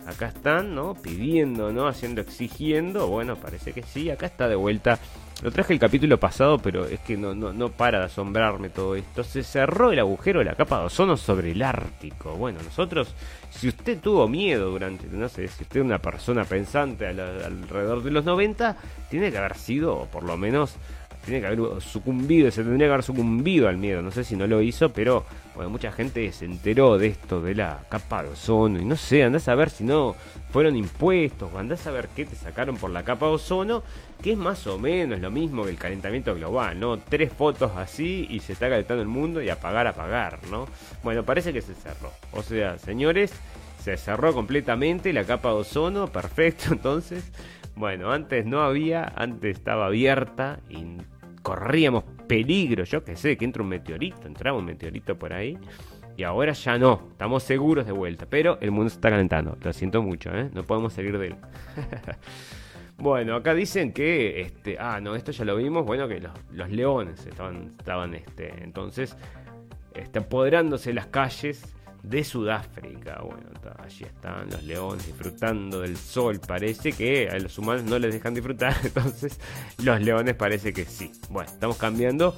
acá están, ¿no? Pidiendo, ¿no? Haciendo, exigiendo. Bueno, parece que sí, acá está de vuelta. Lo traje el capítulo pasado, pero es que no, no, no para de asombrarme todo esto. Se cerró el agujero de la capa de ozono sobre el Ártico. Bueno, nosotros, si usted tuvo miedo durante, no sé, si usted es una persona pensante alrededor de los 90, tiene que haber sido, por lo menos, tiene que haber sucumbido, se tendría que haber sucumbido al miedo. No sé si no lo hizo, pero bueno, mucha gente se enteró de esto, de la capa de ozono. Y no sé, andás a ver si no fueron impuestos, o andás a ver qué te sacaron por la capa de ozono, que es más o menos lo mismo que el calentamiento global, ¿no? Tres fotos así y se está calentando el mundo y apagar, apagar, ¿no? Bueno, parece que se cerró. O sea, señores, se cerró completamente la capa de ozono, perfecto, entonces. Bueno, antes no había, antes estaba abierta y corríamos peligro, yo que sé, que entra un meteorito, entraba un meteorito por ahí. Y ahora ya no, estamos seguros de vuelta. Pero el mundo se está calentando, lo siento mucho, ¿eh? no podemos salir de él. bueno, acá dicen que, este, ah, no, esto ya lo vimos, bueno, que los, leones estaban, estaban este, entonces, este, apoderándose las calles de Sudáfrica. Bueno, allí están los leones disfrutando del sol. Parece que a los humanos no les dejan disfrutar, entonces los leones parece que sí. Bueno, estamos cambiando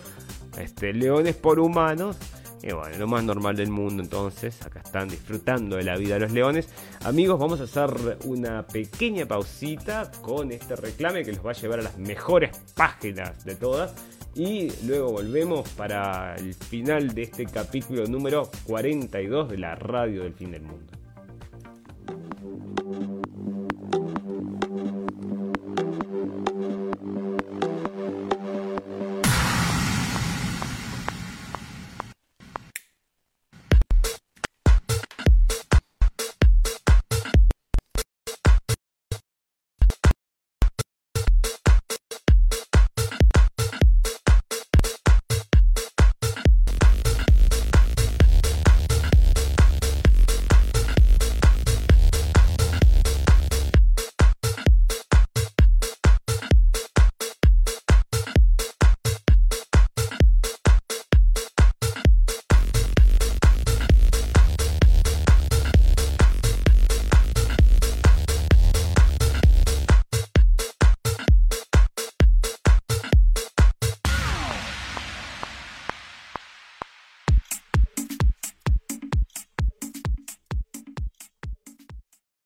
este, leones por humanos. Y bueno, lo más normal del mundo entonces. Acá están disfrutando de la vida de los leones. Amigos, vamos a hacer una pequeña pausita con este reclame que los va a llevar a las mejores páginas de todas. Y luego volvemos para el final de este capítulo número 42 de la radio del fin del mundo.